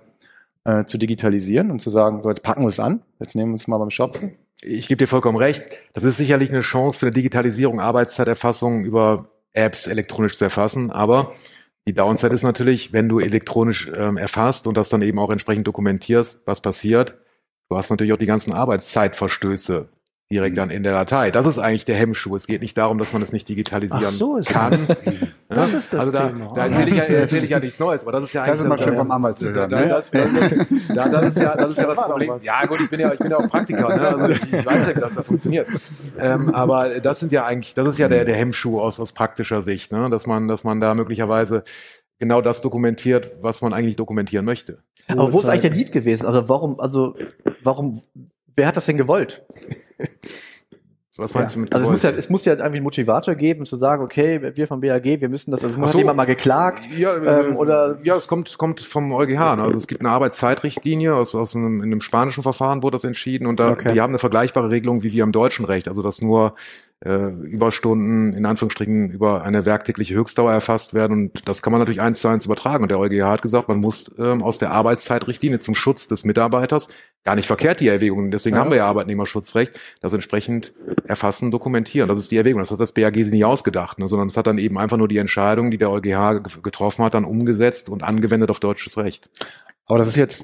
äh, zu digitalisieren und zu sagen, so jetzt packen wir es an, jetzt nehmen wir es mal beim Schopfen. Ich gebe dir vollkommen recht. Das ist sicherlich eine Chance für eine Digitalisierung, Arbeitszeiterfassung über Apps elektronisch zu erfassen. Aber die Downside ist natürlich, wenn du elektronisch ähm, erfasst und das dann eben auch entsprechend dokumentierst, was passiert. Du hast natürlich auch die ganzen Arbeitszeitverstöße direkt dann in der Datei. Das ist eigentlich der Hemmschuh. Es geht nicht darum, dass man es nicht digitalisieren Ach so ist kann. das. Das ist das also da, Thema. Da erzähle ich, ja, erzähle ich ja nichts Neues, aber das ist ja Das ist eigentlich immer schön vom Anwalt zu hören. da, Ne? das, das, da, das ist ja, das ist ja das Problem. Ja, gut, ich bin ja, ich bin ja auch Praktiker, ne? Also ich, ich weiß ja, wie das da funktioniert. Ähm, aber das sind ja eigentlich, das ist ja der, der Hemmschuh aus, aus praktischer Sicht, ne? Dass man, dass man da möglicherweise genau das dokumentiert, was man eigentlich dokumentieren möchte. Aber wo ist eigentlich der Lied gewesen? Also warum, also warum, wer hat das denn gewollt? Was meinst du mit Also es muss ja, gewollt? es muss ja irgendwie einen Motivator geben, zu sagen, okay, wir vom BAG, wir müssen das, also es muss so. jemand mal geklagt. Ja, ähm, äh, oder ja, es kommt, kommt vom EuGH. Ne? Also es gibt eine Arbeitszeitrichtlinie aus, aus einem, in einem spanischen Verfahren wurde das entschieden und da, Okay. die haben eine vergleichbare Regelung wie wir im deutschen Recht. Also dass nur äh, Überstunden in Anführungsstrichen über eine werktägliche Höchstdauer erfasst werden und das kann man natürlich eins zu eins übertragen. Und der EuGH hat gesagt, man muss ähm, aus der Arbeitszeitrichtlinie zum Schutz des Mitarbeiters gar nicht verkehrt die Erwägung. Deswegen Ja. haben wir ja Arbeitnehmerschutzrecht, das entsprechend erfassen, dokumentieren. Das ist die Erwägung. Das hat das BAG sich nie ausgedacht, ne, sondern es hat dann eben einfach nur die Entscheidung, die der EuGH ge- getroffen hat, dann umgesetzt und angewendet auf deutsches Recht. Aber das ist jetzt,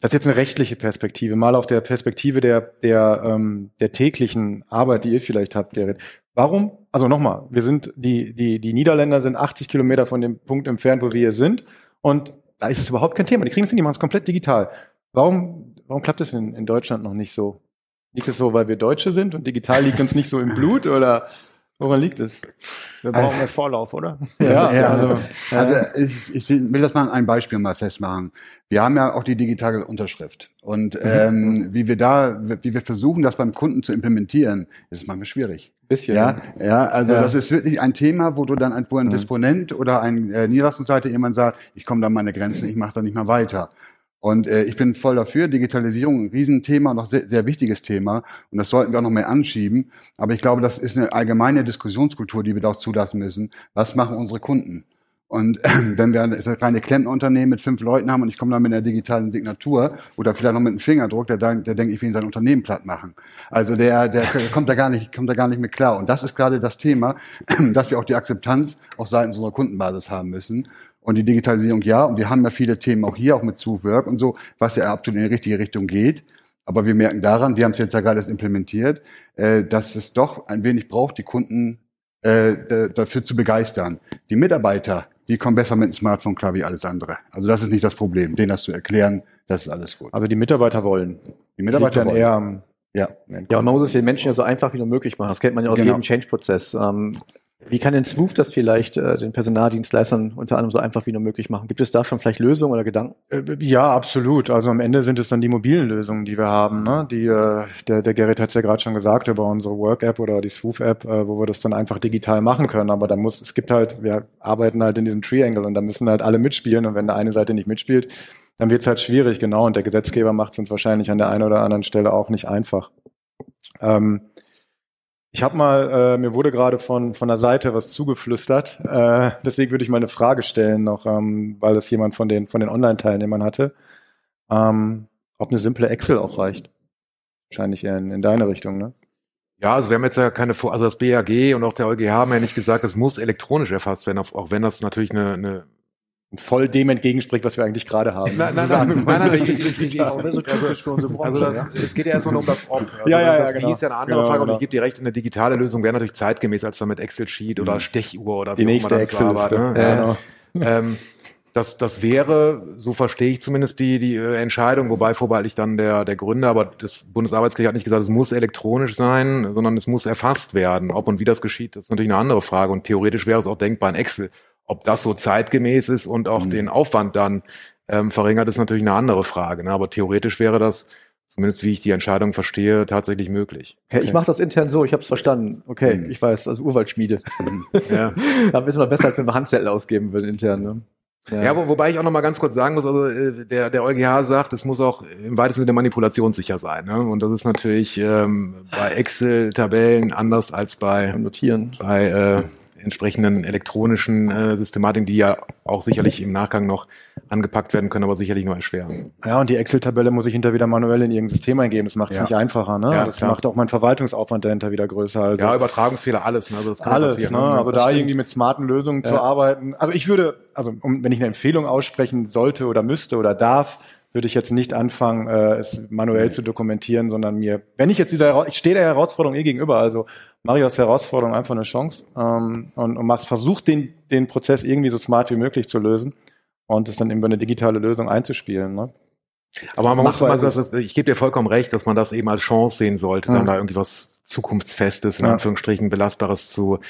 das ist jetzt eine rechtliche Perspektive, mal auf der Perspektive der, der, ähm, der täglichen Arbeit, die ihr vielleicht habt, Gerrit. Warum? Also nochmal, wir sind, die, die, die Niederländer sind 80 Kilometer von dem Punkt entfernt, wo wir hier sind. Und da ist es überhaupt kein Thema. Die kriegen es hin, die machen es komplett digital. Warum, warum klappt das in, in Deutschland noch nicht so? Liegt es so, weil wir Deutsche sind und digital liegt uns nicht so im Blut oder? Woran liegt es? Wir brauchen mehr Vorlauf, oder? Ja, Ja, also, Also ich, ich will das mal an einem Beispiel mal festmachen. Wir haben ja auch die digitale Unterschrift. Und ähm, wie wir da, wie wir versuchen, das beim Kunden zu implementieren, ist es manchmal schwierig. Bisschen. Ja, ja, also Ja. das ist wirklich ein Thema, wo du dann, wo ein Disponent oder ein äh, Niederlassungsleiter jemand sagt, ich komme da an meine Grenzen, ich mache da nicht mehr weiter. Und äh, ich bin voll dafür, Digitalisierung ein Riesenthema auch sehr, sehr wichtiges Thema. Und das sollten wir auch noch mehr anschieben. Aber ich glaube, das ist eine allgemeine Diskussionskultur, die wir da auch zulassen müssen. Was machen unsere Kunden? Und äh, wenn wir ein reine Klempnerunternehmen mit fünf Leuten haben und ich komme dann mit einer digitalen Signatur oder vielleicht noch mit einem Fingerdruck, der, der denkt, ich will ihn sein Unternehmen platt machen. Also der, der kommt da gar nicht, kommt da gar nicht mit klar. Und das ist gerade das Thema, dass wir auch die Akzeptanz auch seitens unserer Kundenbasis haben müssen. Und die Digitalisierung ja, und wir haben ja viele Themen auch hier, auch mit Zuwork und so, was ja absolut in die richtige Richtung geht. Aber wir merken daran, wir haben es jetzt ja gerade erst implementiert, äh, dass es doch ein wenig braucht, die Kunden äh, da- dafür zu begeistern. Die Mitarbeiter, die kommen besser mit dem Smartphone klar wie alles andere. Also das ist nicht das Problem, denen das zu erklären, das ist alles gut. also die Mitarbeiter wollen. Die Mitarbeiter wollen. eher am Ja. Ja, und man muss es den Menschen ja so einfach wie nur möglich machen. Das kennt man ja aus Genau. jedem Change-Prozess. Ähm, wie kann denn Swoof das vielleicht äh, den Personaldienstleistern unter anderem so einfach wie nur möglich machen? Gibt es da schon vielleicht Lösungen oder Gedanken? Äh, Ja, absolut. Also am Ende sind es dann die mobilen Lösungen, die wir haben. Ne? Die, äh, der, der Gerrit hat es ja gerade schon gesagt über unsere Work-App oder die Swoof-App, äh, wo wir das dann einfach digital machen können. Aber da muss, es gibt halt, wir arbeiten halt in diesem Triangle und da müssen halt alle mitspielen. Und wenn der eine Seite nicht mitspielt, dann wird es halt schwierig, genau. Und der Gesetzgeber macht es uns wahrscheinlich an der einen oder anderen Stelle auch nicht einfach. Ähm, ich habe mal, äh, mir wurde gerade von von der Seite was zugeflüstert. Äh, deswegen würde ich mal eine Frage stellen noch, ähm, weil das jemand von den von den Online-Teilnehmern hatte. Ähm, ob eine simple Excel auch reicht. Wahrscheinlich eher in, in deine Richtung, ne? Ja, also wir haben jetzt ja keine, also das BAG und auch der EuGH haben ja nicht gesagt, es muss elektronisch erfasst werden, auch auch wenn das natürlich eine, eine Voll dem entgegenspricht, was wir eigentlich gerade haben. Nein, nein, nein, nein, nein, ich, ich, ich, Das wäre so typisch für unsere Branche. Also das, es geht ja erstmal nur um das Ob. Also Ja, ja, ja, das genau. Ist ja eine andere Genau, Frage, und genau. ich gebe dir recht, eine digitale Lösung wäre natürlich zeitgemäß als dann mit Excel-Sheet oder Stechuhr oder Die wie auch nächste Excel-Liste. ne? Ja, Ja, genau. ähm, das, das wäre, so verstehe ich zumindest die, die äh, Entscheidung, wobei vorbehaltlich dann der, der Gründer, aber das Bundesarbeitsgericht hat nicht gesagt, es muss elektronisch sein, sondern es muss erfasst werden. Ob und wie das geschieht, das ist natürlich eine andere Frage. Und theoretisch wäre es auch denkbar in Excel. Ob das so zeitgemäß ist und auch den Aufwand dann ähm, verringert, ist natürlich eine andere Frage. Ne? Aber theoretisch wäre das, zumindest wie ich die Entscheidung verstehe, tatsächlich möglich. Okay, ich mache das intern so, ich habe es verstanden. Okay, Mhm. ich weiß, also Urwaldschmiede. Ja. da wissen wir besser, als wenn wir Handzettel ausgeben würden intern. Ne? Ja, wo, wobei ich auch noch mal ganz kurz sagen muss, also äh, der, der EuGH sagt, es muss auch im weitesten Sinne manipulationssicher sein. Ne? Und das ist natürlich ähm, bei Excel-Tabellen anders als bei, Notieren. bei äh, entsprechenden elektronischen äh, Systematiken, die ja auch sicherlich im Nachgang noch angepackt werden können, aber sicherlich nur erschweren. Ja, und die Excel-Tabelle muss ich hinter wieder manuell in irgendein System eingeben. Das macht es Ja. nicht einfacher, ne? Ja, das klar. macht auch meinen Verwaltungssaufwand dahinter wieder größer. Also Ja, Übertragungsfehler, alles. Ne? Also das kann alles, passieren, ne? Also Das da stimmt. irgendwie mit smarten Lösungen zu Ja. arbeiten. Also ich würde, also um, wenn ich eine Empfehlung aussprechen sollte oder müsste oder darf, würde ich jetzt nicht anfangen, äh, es manuell zu dokumentieren, sondern mir, wenn ich jetzt dieser, ich stehe der Herausforderung eh gegenüber, also mache ich aus der Herausforderung einfach eine Chance ähm, und, und versucht den, den Prozess irgendwie so smart wie möglich zu lösen und es dann über eine digitale Lösung einzuspielen. Ne? Aber man muss, Machbar das, ich gebe dir vollkommen recht, dass man das eben als Chance sehen sollte, Ja. dann da irgendwie was Zukunftsfestes, in. Anführungsstrichen Belastbares zu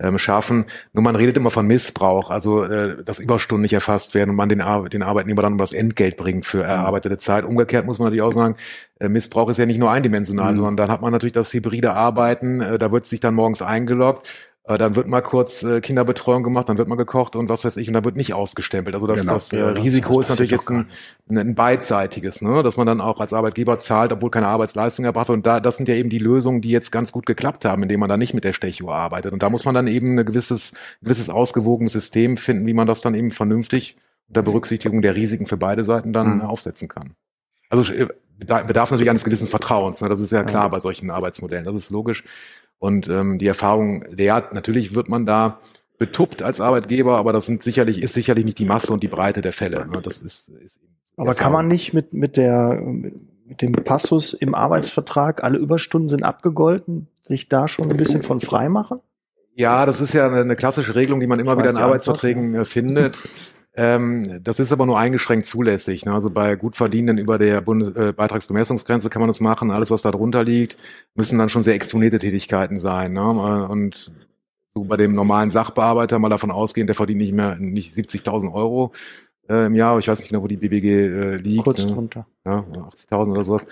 ähm, schaffen. Nur man redet immer von Missbrauch, also äh, dass Überstunden nicht erfasst werden und man den, Ar den Arbeitnehmer dann um das Entgelt bringt für erarbeitete Zeit. Umgekehrt muss man natürlich auch sagen, äh, Missbrauch ist ja nicht nur eindimensional, Mhm. sondern dann hat man natürlich das hybride Arbeiten, äh, da wird sich dann morgens eingeloggt, äh, dann wird mal kurz äh, Kinderbetreuung gemacht, dann wird mal gekocht und was weiß ich, und dann wird nicht ausgestempelt. Also das, Genau. das äh, Risiko das ist natürlich jetzt ein, ein beidseitiges, ne? dass man dann auch als Arbeitgeber zahlt, obwohl keine Arbeitsleistung erbracht wird. Und da, das sind ja eben die Lösungen, die jetzt ganz gut geklappt haben, indem man da nicht mit der Stechuhr arbeitet. Und da muss man dann eben ein gewisses, gewisses ausgewogenes System finden, wie man das dann eben vernünftig unter Berücksichtigung der Risiken für beide Seiten dann Mhm. aufsetzen kann. Also äh, beda- bedarf natürlich eines gewissen Vertrauens. Ne? Das ist ja klar bei solchen Arbeitsmodellen. Das ist logisch. Und ähm, die Erfahrung lehrt, natürlich wird man da betuppt als Arbeitgeber, aber das sind sicherlich, ist sicherlich nicht die Masse und die Breite der Fälle. Ne? Das ist, ist eben Aber kann man Erfahrung. nicht mit, mit der, mit dem Passus im Arbeitsvertrag, alle Überstunden sind abgegolten, sich da schon ein bisschen von frei machen? Ja, das ist ja eine, klassische Regelung, die man immer wieder in Arbeitsverträgen äh, findet. Ähm, das ist aber nur eingeschränkt zulässig. Ne? Also bei Gutverdienenden über der Bundes äh, Beitragsbemessungsgrenze kann man das machen. Alles, was da drunter liegt, müssen dann schon sehr exponierte Tätigkeiten sein. Ne? Und so bei dem normalen Sachbearbeiter mal davon ausgehen, der verdient nicht mehr nicht 70.000 Euro äh, im Jahr. Ich weiß nicht genau, wo die BBG äh, liegt. Kurz ne? drunter. Ja, 80.000 oder sowas.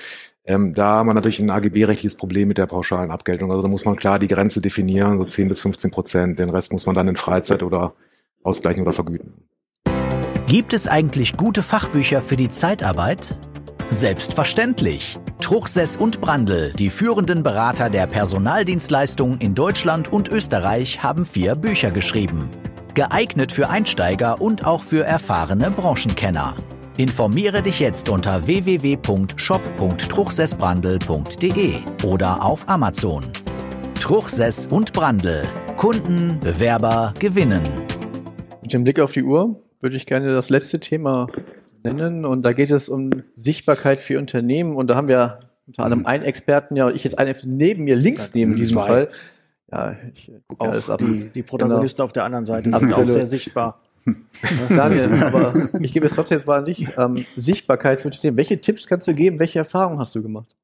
Ähm, da haben wir natürlich ein AGB-rechtliches Problem mit der pauschalen Abgeltung. Also da muss man klar die Grenze definieren, so 10 bis 15 Prozent. Den Rest muss man dann in Freizeit oder ausgleichen oder vergüten. Gibt es eigentlich gute Fachbücher für die Zeitarbeit? Selbstverständlich. Truchsess und Brandl, die führenden Berater der Personaldienstleistung in Deutschland und Österreich, haben vier Bücher geschrieben. Geeignet für Einsteiger und auch für erfahrene Branchenkenner. Informiere dich jetzt unter www.shop.truchsessbrandl.de oder auf Amazon. Truchsess und Brandl. Kunden, Bewerber gewinnen. Mit dem Blick auf die Uhr würde ich gerne das letzte Thema nennen und da geht es um Sichtbarkeit für Unternehmen und da haben wir unter anderem einen Experten, ja, ich jetzt einen neben mir, links neben diesem Zwei. Fall. Ja, ich gucke Auch alles ab. die, die Protagonisten auf der anderen Seite sind auch sehr sichtbar. Daniel, aber ich gebe es trotzdem mal an dich. Ähm, Sichtbarkeit für Unternehmen. Welche Tipps kannst du geben? Welche Erfahrungen hast du gemacht?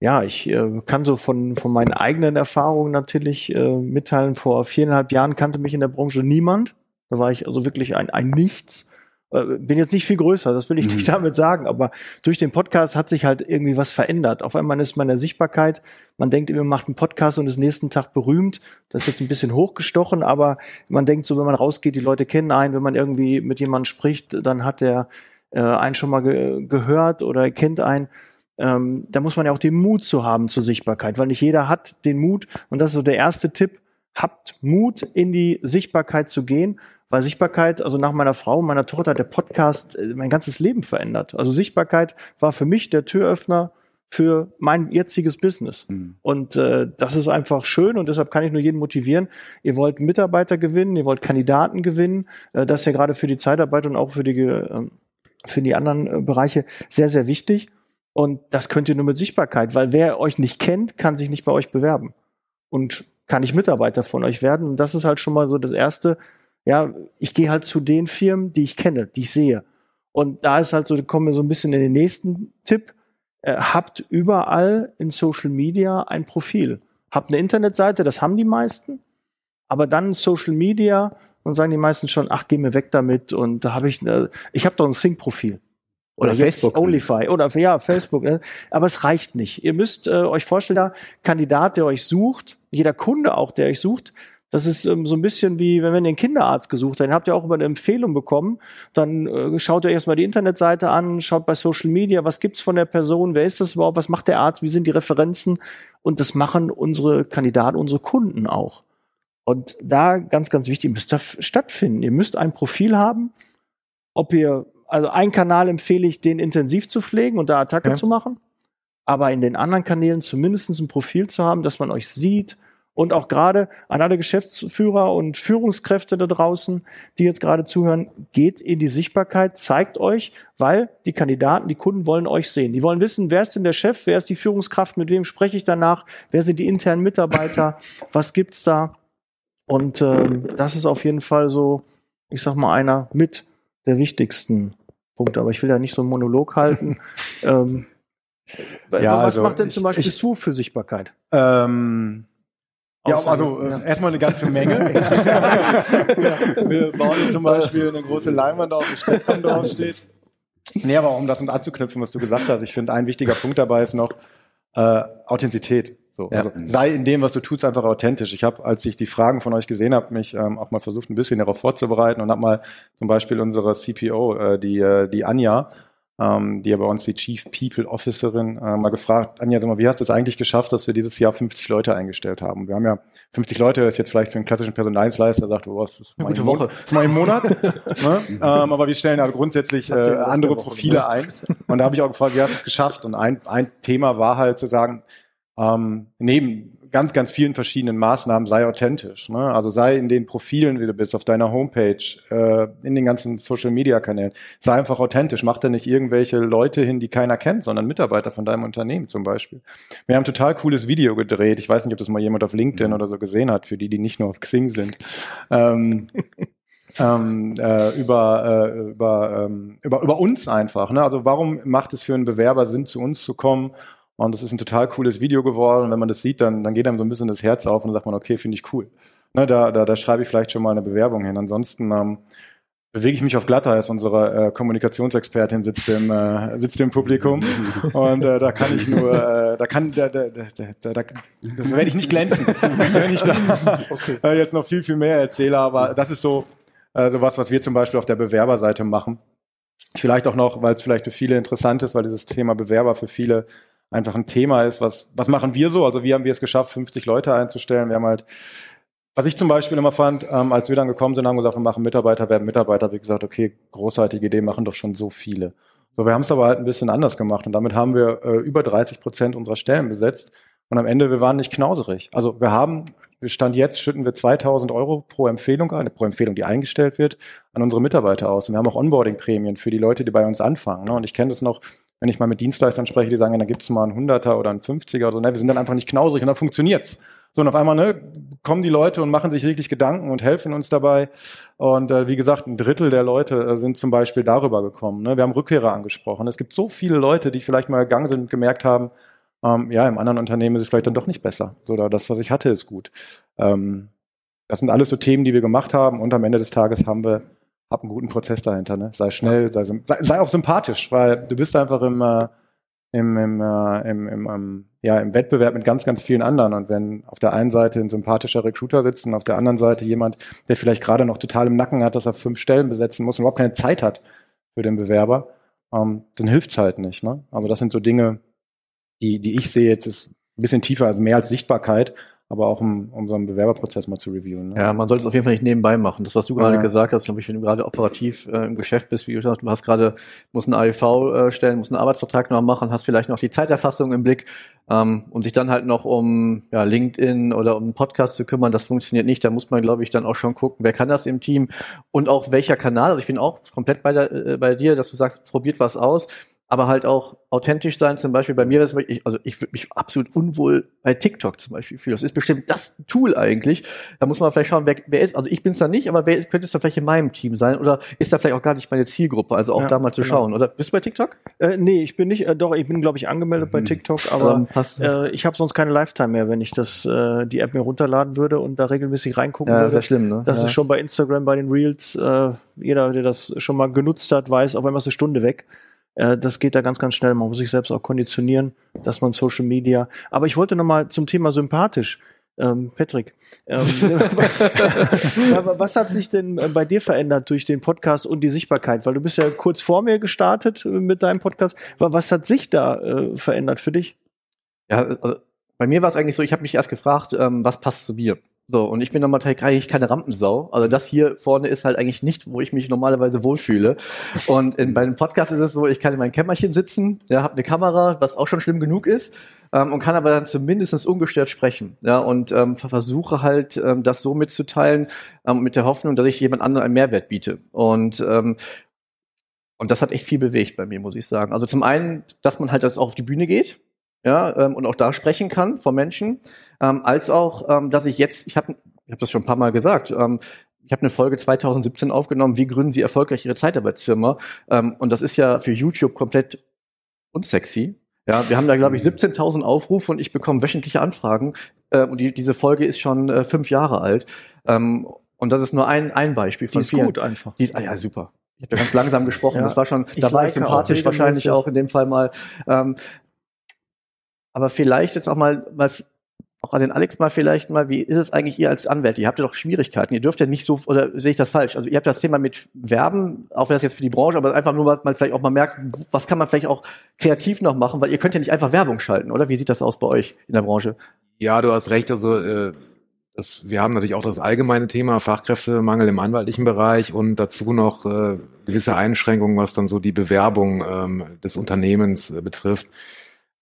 Ja, ich äh, kann so von, von meinen eigenen Erfahrungen natürlich äh, mitteilen. Vor viereinhalb Jahren kannte mich in der Branche niemand. Da war ich also wirklich ein, ein Nichts. Äh, bin jetzt nicht viel größer, das will ich nicht damit sagen, aber durch den Podcast hat sich halt irgendwie was verändert. Auf einmal ist man in der Sichtbarkeit, man denkt immer, man macht einen Podcast und ist nächsten Tag berühmt. Das ist jetzt ein bisschen hochgestochen, aber man denkt so, wenn man rausgeht, die Leute kennen einen, wenn man irgendwie mit jemandem spricht, dann hat der äh, einen schon mal ge gehört oder kennt einen ähm, da muss man ja auch den Mut zu haben zur Sichtbarkeit, weil nicht jeder hat den Mut. Und das ist so der erste Tipp. Habt Mut, in die Sichtbarkeit zu gehen, weil Sichtbarkeit, also nach meiner Frau, meiner Tochter, hat der Podcast äh, mein ganzes Leben verändert. Also Sichtbarkeit war für mich der Türöffner für mein jetziges Business. Und äh, das ist einfach schön und deshalb kann ich nur jeden motivieren. Ihr wollt Mitarbeiter gewinnen, ihr wollt Kandidaten gewinnen. Äh, das ist ja gerade für die Zeitarbeit und auch für die, ähm, für die anderen äh, Bereiche sehr, sehr wichtig. Und das könnt ihr nur mit Sichtbarkeit, weil wer euch nicht kennt, kann sich nicht bei euch bewerben und kann nicht Mitarbeiter von euch werden. Und das ist halt schon mal so das Erste. Ja, ich gehe halt zu den Firmen, die ich kenne, die ich sehe. Und da ist halt so, kommen wir so ein bisschen in den nächsten Tipp. Äh, habt überall in Social Media ein Profil. Habt eine Internetseite, das haben die meisten. Aber dann Social Media und sagen die meisten schon, ach, geh mir weg damit. Und da habe ich, eine, ich habe doch ein Sync-Profil. Oder, Oder Facebook. Onlyfy oder ja, Facebook. ne? Aber es reicht nicht. Ihr müsst äh, euch vorstellen, der Kandidat, der euch sucht, jeder Kunde auch, der euch sucht, das ist ähm, so ein bisschen wie, wenn wir den Kinderarzt gesucht haben, den habt ihr auch über eine Empfehlung bekommen. Dann äh, schaut ihr erstmal die Internetseite an, schaut bei Social Media, was gibt's von der Person, wer ist das überhaupt, was macht der Arzt, wie sind die Referenzen? Und das machen unsere Kandidaten, unsere Kunden auch. Und da ganz, ganz wichtig, müsst da stattfinden. Ihr müsst ein Profil haben, ob ihr, also einen Kanal empfehle ich, den intensiv zu pflegen und da Attacke Ja. zu machen. Aber in den anderen Kanälen zumindest ein Profil zu haben, dass man euch sieht. Und auch gerade an alle Geschäftsführer und Führungskräfte da draußen, die jetzt gerade zuhören, geht in die Sichtbarkeit, zeigt euch, weil die Kandidaten, die Kunden wollen euch sehen. Die wollen wissen, wer ist denn der Chef, wer ist die Führungskraft, mit wem spreche ich danach, wer sind die internen Mitarbeiter, was gibt's da? Und ähm, das ist auf jeden Fall so, ich sag mal, einer mit der wichtigsten Punkte. Aber ich will ja nicht so einen Monolog halten. ähm, Ja, was also macht denn zum Beispiel ich- Sue für Sichtbarkeit? Ähm, ja, also äh, ja. erstmal eine ganze Menge. Wir bauen hier zum Beispiel eine große Leinwand auf, die Städtchen draufsteht. Nee, aber um das mit anzuknüpfen, was du gesagt hast, ich finde, ein wichtiger Punkt dabei ist noch äh, Authentizität. So, Ja. also sei in dem, was du tust, einfach authentisch. Ich habe, als ich die Fragen von euch gesehen habe, mich ähm, auch mal versucht, ein bisschen darauf vorzubereiten und habe mal zum Beispiel unsere CPO, äh, die, äh, die Anja, ähm, die ja bei uns die Chief People Officerin, äh, mal gefragt, Anja, sag mal, wie hast du es eigentlich geschafft, dass wir dieses Jahr 50 Leute eingestellt haben? Wir haben ja 50 Leute, ist jetzt vielleicht für einen klassischen Personaldienstleister, sagt, oh, das ist mal, gute Woche. ist mal im Monat. ne? ähm, aber wir stellen ja grundsätzlich Habt ihr äh, andere Profile ein. Und da habe ich auch gefragt, wie hast du es geschafft? Und ein, ein Thema war halt zu sagen, ähm, neben ganz, ganz vielen verschiedenen Maßnahmen sei authentisch. Ne? Also sei in den Profilen, wie du bist, auf deiner Homepage, äh, in den ganzen Social-Media-Kanälen. Sei einfach authentisch. Mach da nicht irgendwelche Leute hin, die keiner kennt, sondern Mitarbeiter von deinem Unternehmen zum Beispiel. Wir haben ein total cooles Video gedreht. Ich weiß nicht, ob das mal jemand auf LinkedIn oder so gesehen hat, für die, die nicht nur auf Xing sind. Ähm, ähm, äh, über, äh, über, ähm, über, über uns einfach. Ne? Also warum macht es für einen Bewerber Sinn, zu uns zu kommen? Und das ist ein total cooles Video geworden. Und wenn man das sieht, dann, dann geht einem so ein bisschen das Herz auf und sagt man, okay, finde ich cool. Ne, da, da, da schreibe ich vielleicht schon mal eine Bewerbung hin. Ansonsten ähm, bewege ich mich auf Glatteis. Unsere äh, Kommunikationsexpertin sitzt im, äh, sitzt im Publikum und äh, da kann ich nur, äh, da kann, da, da, da, da, da, das werde ich nicht glänzen, wenn ich da okay. äh, jetzt noch viel, viel mehr erzähle. Aber das ist so äh, sowas, was wir zum Beispiel auf der Bewerberseite machen. Vielleicht auch noch, weil es vielleicht für viele interessant ist, weil dieses Thema Bewerber für viele einfach ein Thema ist. Was, was machen wir so? Also wie haben wir es geschafft, 50 Leute einzustellen? Wir haben halt was ich zum Beispiel immer fand, ähm, als wir dann gekommen sind, haben gesagt, wir machen Mitarbeiter, werden Mitarbeiter, wie gesagt, okay, großartige Idee, machen doch schon so viele. So, wir haben es aber halt ein bisschen anders gemacht und damit haben wir äh, über 30 Prozent unserer Stellen besetzt und am Ende, wir waren nicht knauserig. Also wir haben, wir stand jetzt, schütten wir 2000 Euro pro Empfehlung ein, pro Empfehlung, die eingestellt wird, an unsere Mitarbeiter aus. Und wir haben auch Onboarding-Prämien für die Leute, die bei uns anfangen. Ne? Und ich kenne das noch, wenn ich mal mit Dienstleistern spreche, die sagen, ja, dann gibt's mal einen Hunderter oder einen 50er oder so. Ne, wir sind dann einfach nicht knauserig und dann funktioniert's. So, und auf einmal ne, kommen die Leute und machen sich wirklich Gedanken und helfen uns dabei. Und äh, wie gesagt, ein Drittel der Leute äh, sind zum Beispiel darüber gekommen. Ne? Wir haben Rückkehrer angesprochen. Es gibt so viele Leute, die vielleicht mal gegangen sind und gemerkt haben, ähm, ja, im anderen Unternehmen ist es vielleicht dann doch nicht besser. So, oder das, was ich hatte, ist gut. Ähm, das sind alles so Themen, die wir gemacht haben und am Ende des Tages haben wir hab einen guten Prozess dahinter. Ne? Sei schnell, sei, sei, sei auch sympathisch, weil du bist einfach im äh, im, im, äh, im, im, ähm, ja, im Wettbewerb mit ganz, ganz vielen anderen. Und wenn auf der einen Seite ein sympathischer Recruiter sitzt und auf der anderen Seite jemand, der vielleicht gerade noch total im Nacken hat, dass er fünf Stellen besetzen muss und überhaupt keine Zeit hat für den Bewerber, ähm, dann hilft's halt nicht. Ne? Also das sind so Dinge, die, die ich sehe jetzt ist ein bisschen tiefer, also mehr als Sichtbarkeit, aber auch um, um so einen Bewerberprozess mal zu reviewen. Ne? Ja, man sollte es auf jeden Fall nicht nebenbei machen. Das, was du gerade ja. gesagt hast, glaube ich, wenn du gerade operativ äh, im Geschäft bist, wie du sagst, du hast gerade, musst einen AEV äh, stellen, musst einen Arbeitsvertrag noch machen, hast vielleicht noch die Zeiterfassung im Blick ähm, und sich dann halt noch um ja, LinkedIn oder um einen Podcast zu kümmern, das funktioniert nicht. Da muss man, glaube ich, dann auch schon gucken, wer kann das im Team und auch welcher Kanal. Also ich bin auch komplett bei, der, äh, bei dir, dass du sagst, probiert was aus aber halt auch authentisch sein. Zum Beispiel bei mir, ich, also ich würde mich absolut unwohl bei TikTok zum Beispiel fühlen. Das ist bestimmt das Tool eigentlich. Da muss man vielleicht schauen, wer, wer ist, also ich bin es da nicht, aber wer könnte es da vielleicht in meinem Team sein oder ist da vielleicht auch gar nicht meine Zielgruppe? Also auch ja, da mal zu genau. schauen. Oder bist du bei TikTok? Äh, nee, ich bin nicht, äh, doch, ich bin, glaube ich, angemeldet mhm. bei TikTok, aber äh, ich habe sonst keine Lifetime mehr, wenn ich das, äh, die App mir runterladen würde und da regelmäßig reingucken ja, würde. Sehr schlimm, ne? Das ja. ist schon bei Instagram, bei den Reels, äh, jeder, der das schon mal genutzt hat, weiß, auf einmal ist eine Stunde weg. Äh, das geht da ganz, ganz schnell. Man muss sich selbst auch konditionieren, dass man Social Media. Aber ich wollte noch mal zum Thema sympathisch. Ähm, Patrick, ähm, was hat sich denn äh, bei dir verändert durch den Podcast und die Sichtbarkeit? Weil du bist ja kurz vor mir gestartet mit deinem Podcast. Was hat sich da äh, verändert für dich? Ja, also bei mir war es eigentlich so, ich habe mich erst gefragt, ähm, was passt zu mir? So, und ich bin nochmal eigentlich keine Rampensau. Also das hier vorne ist halt eigentlich nicht, wo ich mich normalerweise wohlfühle. Und in, bei einem Podcast ist es so, ich kann in meinem Kämmerchen sitzen, ja, habe eine Kamera, was auch schon schlimm genug ist, ähm, und kann aber dann zumindest ungestört sprechen. Ja, und ähm, versuche halt, ähm, das so mitzuteilen, ähm, mit der Hoffnung, dass ich jemand anderem einen Mehrwert biete. Und ähm, und das hat echt viel bewegt bei mir, muss ich sagen. Also zum einen, dass man halt jetzt auch auf die Bühne geht, ja, ähm, und auch da sprechen kann vor Menschen, ähm, als auch, ähm, dass ich jetzt, ich habe ich hab das schon ein paar Mal gesagt, ähm, ich habe eine Folge 2017 aufgenommen, wie gründen Sie erfolgreich Ihre Zeitarbeitsfirma? Ähm, und das ist ja für YouTube komplett unsexy. Ja, wir haben da, glaube ich, 17.000 Aufrufe und ich bekomme wöchentliche Anfragen. Äh, und die, diese Folge ist schon äh, fünf Jahre alt. Ähm, und das ist nur ein, ein Beispiel von die ist vielen. gut einfach. Die ist, ah, ja, super. Ich habe ganz langsam gesprochen. ja. Das war schon, da war ich sympathisch auch wahrscheinlich auch in dem Fall mal. Ähm, aber vielleicht jetzt auch mal, mal auch an den Alex mal vielleicht mal, wie ist es eigentlich ihr als Anwälte? Ihr habt ja doch Schwierigkeiten. Ihr dürft ja nicht so, oder sehe ich das falsch? Also ihr habt das Thema mit Werben, auch wenn das jetzt für die Branche, aber einfach nur, was man vielleicht auch mal merkt, was kann man vielleicht auch kreativ noch machen, weil ihr könnt ja nicht einfach Werbung schalten, oder? Wie sieht das aus bei euch in der Branche? Ja, du hast recht. Also äh, das, wir haben natürlich auch das allgemeine Thema Fachkräftemangel im anwaltlichen Bereich und dazu noch äh, gewisse Einschränkungen, was dann so die Bewerbung ähm, des Unternehmens äh, betrifft.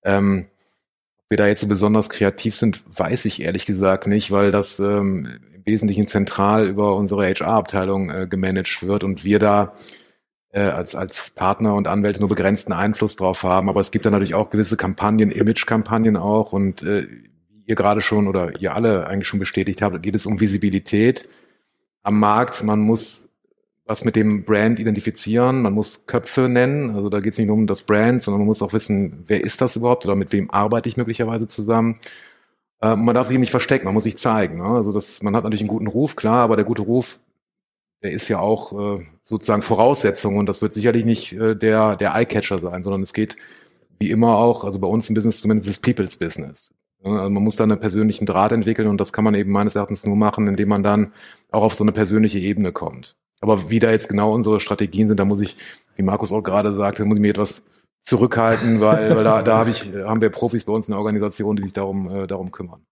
Ähm, wir da jetzt so besonders kreativ sind, weiß ich ehrlich gesagt nicht, weil das ähm, im Wesentlichen zentral über unsere HR-Abteilung äh, gemanagt wird und wir da äh, als, als Partner und Anwälte nur begrenzten Einfluss drauf haben. Aber es gibt da natürlich auch gewisse Kampagnen, Image-Kampagnen auch und äh, wie ihr gerade schon oder ihr alle eigentlich schon bestätigt habt, geht es um Visibilität am Markt. Man muss was mit dem Brand identifizieren. Man muss Köpfe nennen. Also da geht es nicht nur um das Brand, sondern man muss auch wissen, wer ist das überhaupt oder mit wem arbeite ich möglicherweise zusammen. Äh, man darf sich eben nicht verstecken, man muss sich zeigen. Ne? Also das, man hat natürlich einen guten Ruf, klar, aber der gute Ruf, der ist ja auch äh, sozusagen Voraussetzung und das wird sicherlich nicht äh, der, der Eyecatcher sein, sondern es geht wie immer auch, also bei uns im Business zumindest ist People's Business. Also man muss da einen persönlichen Draht entwickeln und das kann man eben meines Erachtens nur machen, indem man dann auch auf so eine persönliche Ebene kommt. Aber wie da jetzt genau unsere Strategien sind, da muss ich, wie Markus auch gerade sagte, muss ich mir etwas zurückhalten, weil, weil da, da hab ich, haben wir Profis bei uns in der Organisation, die sich darum, äh, darum kümmern.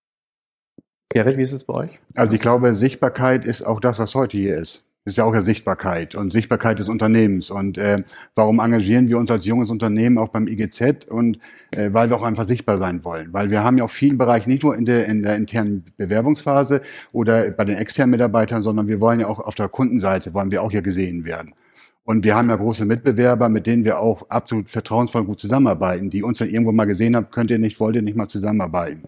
Gerrit, wie ist es bei euch? Also ich glaube, Sichtbarkeit ist auch das, was heute hier ist. Ist ja auch ja Sichtbarkeit und Sichtbarkeit des Unternehmens. Und äh, warum engagieren wir uns als junges Unternehmen auch beim IGZ? Und äh, weil wir auch einfach sichtbar sein wollen. Weil wir haben ja auch vielen Bereichen, nicht nur in der, in der internen Bewerbungsphase oder bei den externen Mitarbeitern, sondern wir wollen ja auch auf der Kundenseite, wollen wir auch hier gesehen werden. Und wir haben ja große Mitbewerber, mit denen wir auch absolut vertrauensvoll gut zusammenarbeiten, die uns dann irgendwo mal gesehen haben, könnt ihr nicht, wollt ihr nicht mal zusammenarbeiten.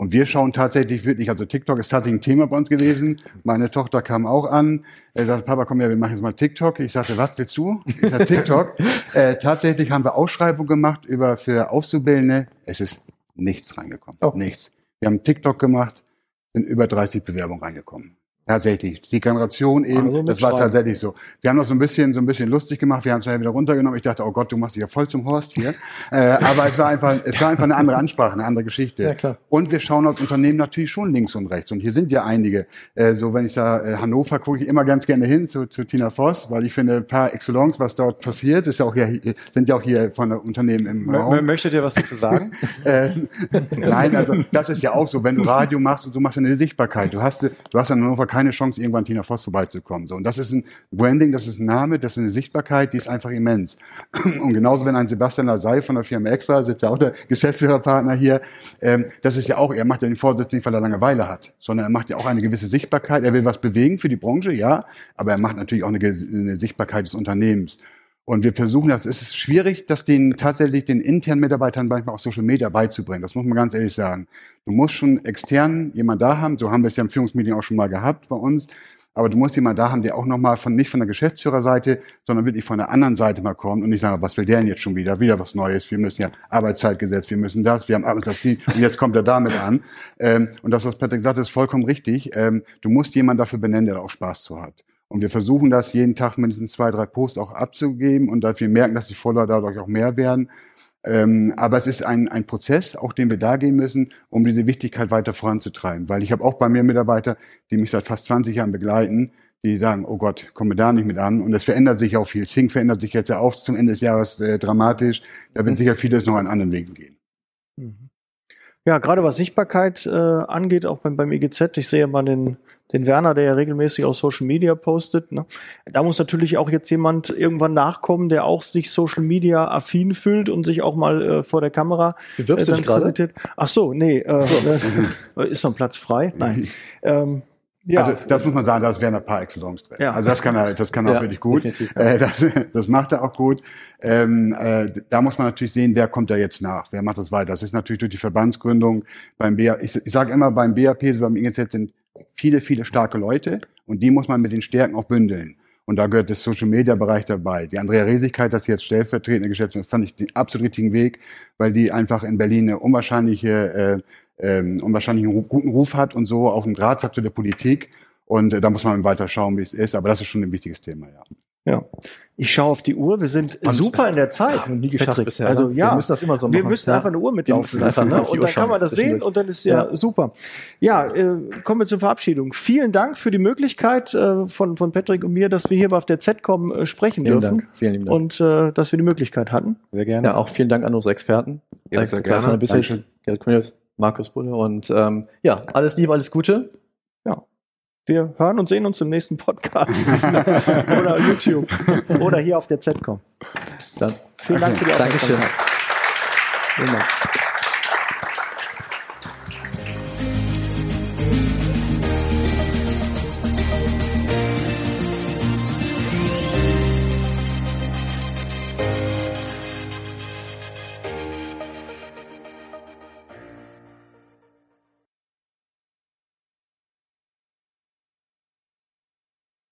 Und wir schauen tatsächlich wirklich, also TikTok ist tatsächlich ein Thema bei uns gewesen. Meine Tochter kam auch an, er sagte, Papa, komm ja, wir machen jetzt mal TikTok. Ich sagte, was willst du? Ich sagte, TikTok. äh, tatsächlich haben wir Ausschreibungen gemacht über für Auszubildende. Es ist nichts reingekommen. Oh. Nichts. Wir haben TikTok gemacht, sind über 30 Bewerbungen reingekommen. Tatsächlich. Die Generation eben, also das war tatsächlich so. Wir haben das so ein bisschen, so ein bisschen lustig gemacht. Wir haben es ja wieder runtergenommen. Ich dachte, oh Gott, du machst dich ja voll zum Horst hier. äh, aber es war einfach, es war einfach eine andere Ansprache, eine andere Geschichte. Ja, klar. Und wir schauen als Unternehmen natürlich schon links und rechts. Und hier sind ja einige. Äh, so, wenn ich da, äh, Hannover gucke ich immer ganz gerne hin zu, zu Tina Voss, weil ich finde, par excellence, was dort passiert, ist ja auch hier, sind ja auch hier von Unternehmen im Raum. Möchtet ihr was dazu sagen? äh, nein, also, das ist ja auch so. Wenn du Radio machst und du machst eine Sichtbarkeit. Du hast, du hast in Hannover keine Chance, irgendwann Tina Voss vorbeizukommen. So, und das ist ein Branding, das ist ein Name, das ist eine Sichtbarkeit, die ist einfach immens. Und genauso, wenn ein Sebastian Lasey von der Firma Extra, sitzt ja auch der Geschäftsführerpartner hier, ähm, das ist ja auch, er macht ja den Vorsitz nicht, weil er Langeweile hat, sondern er macht ja auch eine gewisse Sichtbarkeit. Er will was bewegen für die Branche, ja, aber er macht natürlich auch eine, eine Sichtbarkeit des Unternehmens. Und wir versuchen das. Es ist schwierig, das den tatsächlich den internen Mitarbeitern manchmal auch Social Media beizubringen. Das muss man ganz ehrlich sagen. Du musst schon extern jemand da haben. So haben wir es ja im Führungsmeeting auch schon mal gehabt bei uns. Aber du musst jemand da haben, der auch nochmal von, nicht von der Geschäftsführerseite, sondern wirklich von der anderen Seite mal kommt und nicht sagen, was will der denn jetzt schon wieder? Wieder was Neues. Wir müssen ja Arbeitszeitgesetz, wir müssen das, wir haben Administrativ und jetzt kommt er damit an. Ähm, und das, was Patrick sagt, ist vollkommen richtig. Ähm, du musst jemand dafür benennen, der auch Spaß zu hat. Und wir versuchen das jeden Tag mindestens zwei, drei Posts auch abzugeben und dass wir merken, dass die Follower dadurch auch mehr werden. Ähm, aber es ist ein, ein Prozess, auch den wir da gehen müssen, um diese Wichtigkeit weiter voranzutreiben. Weil ich habe auch bei mir Mitarbeiter, die mich seit fast 20 Jahren begleiten, die sagen, oh Gott, kommen wir da nicht mit an. Und es verändert sich auch viel. Zing verändert sich jetzt ja auch zum Ende des Jahres äh, dramatisch. Da wird mhm. sicher vieles noch an anderen Wegen gehen. Mhm. Ja, gerade was Sichtbarkeit äh, angeht, auch beim, beim EGZ, ich sehe mal den, den Werner, der ja regelmäßig auf Social Media postet. Ne? Da muss natürlich auch jetzt jemand irgendwann nachkommen, der auch sich Social Media affin fühlt und sich auch mal äh, vor der Kamera äh, dann präsentiert. Ach so, nee, äh, so. Ist noch ein Platz frei? Nein. ähm, ja. Also das muss man sagen, das wäre ein paar Excellence drin. Ja. Also das kann er, das kann er ja, auch wirklich gut. Äh, das, das macht er auch gut. Ähm, äh, da muss man natürlich sehen, wer kommt da jetzt nach, wer macht das weiter. Das ist natürlich durch die Verbandsgründung beim BA. Ich, ich sage immer, beim BAP, so beim IGZ sind viele, viele starke Leute und die muss man mit den Stärken auch bündeln. Und da gehört der Social Media Bereich dabei. Die Andrea Resigkeit, das jetzt stellvertretende Geschäftsführerin, fand ich den absolut richtigen Weg, weil die einfach in Berlin eine unwahrscheinliche äh, ähm, und wahrscheinlich einen guten Ruf hat und so auch einen Draht hat zu der Politik. Und äh, da muss man weiter schauen, wie es ist. Aber das ist schon ein wichtiges Thema, ja. Ja. Ich schaue auf die Uhr. Wir sind und super in der Zeit. Ja, nie geschafft bisher. Also ne? ja, wir müssen das immer so machen. Wir müssen ja. einfach eine Uhr mitlaufen lassen. Ne? Und dann kann man das sehen und dann ist ja, ja. super. Ja, äh, kommen wir zur Verabschiedung. Vielen Dank für die Möglichkeit äh, von, von Patrick und mir, dass wir hier auf der ZCOM äh, sprechen vielen dürfen. Dank. Vielen lieben Dank. Und äh, dass wir die Möglichkeit hatten. Sehr gerne. Ja, auch vielen Dank an unsere Experten. Ja, sehr gerne. Ein bisschen, Markus Bulle. Und ähm, ja, alles Liebe, alles Gute. Ja. Wir hören und sehen uns im nächsten Podcast oder YouTube oder hier auf der ZCOM. Dann vielen Dank für die Aufmerksamkeit. Dankeschön. Vielen Dank.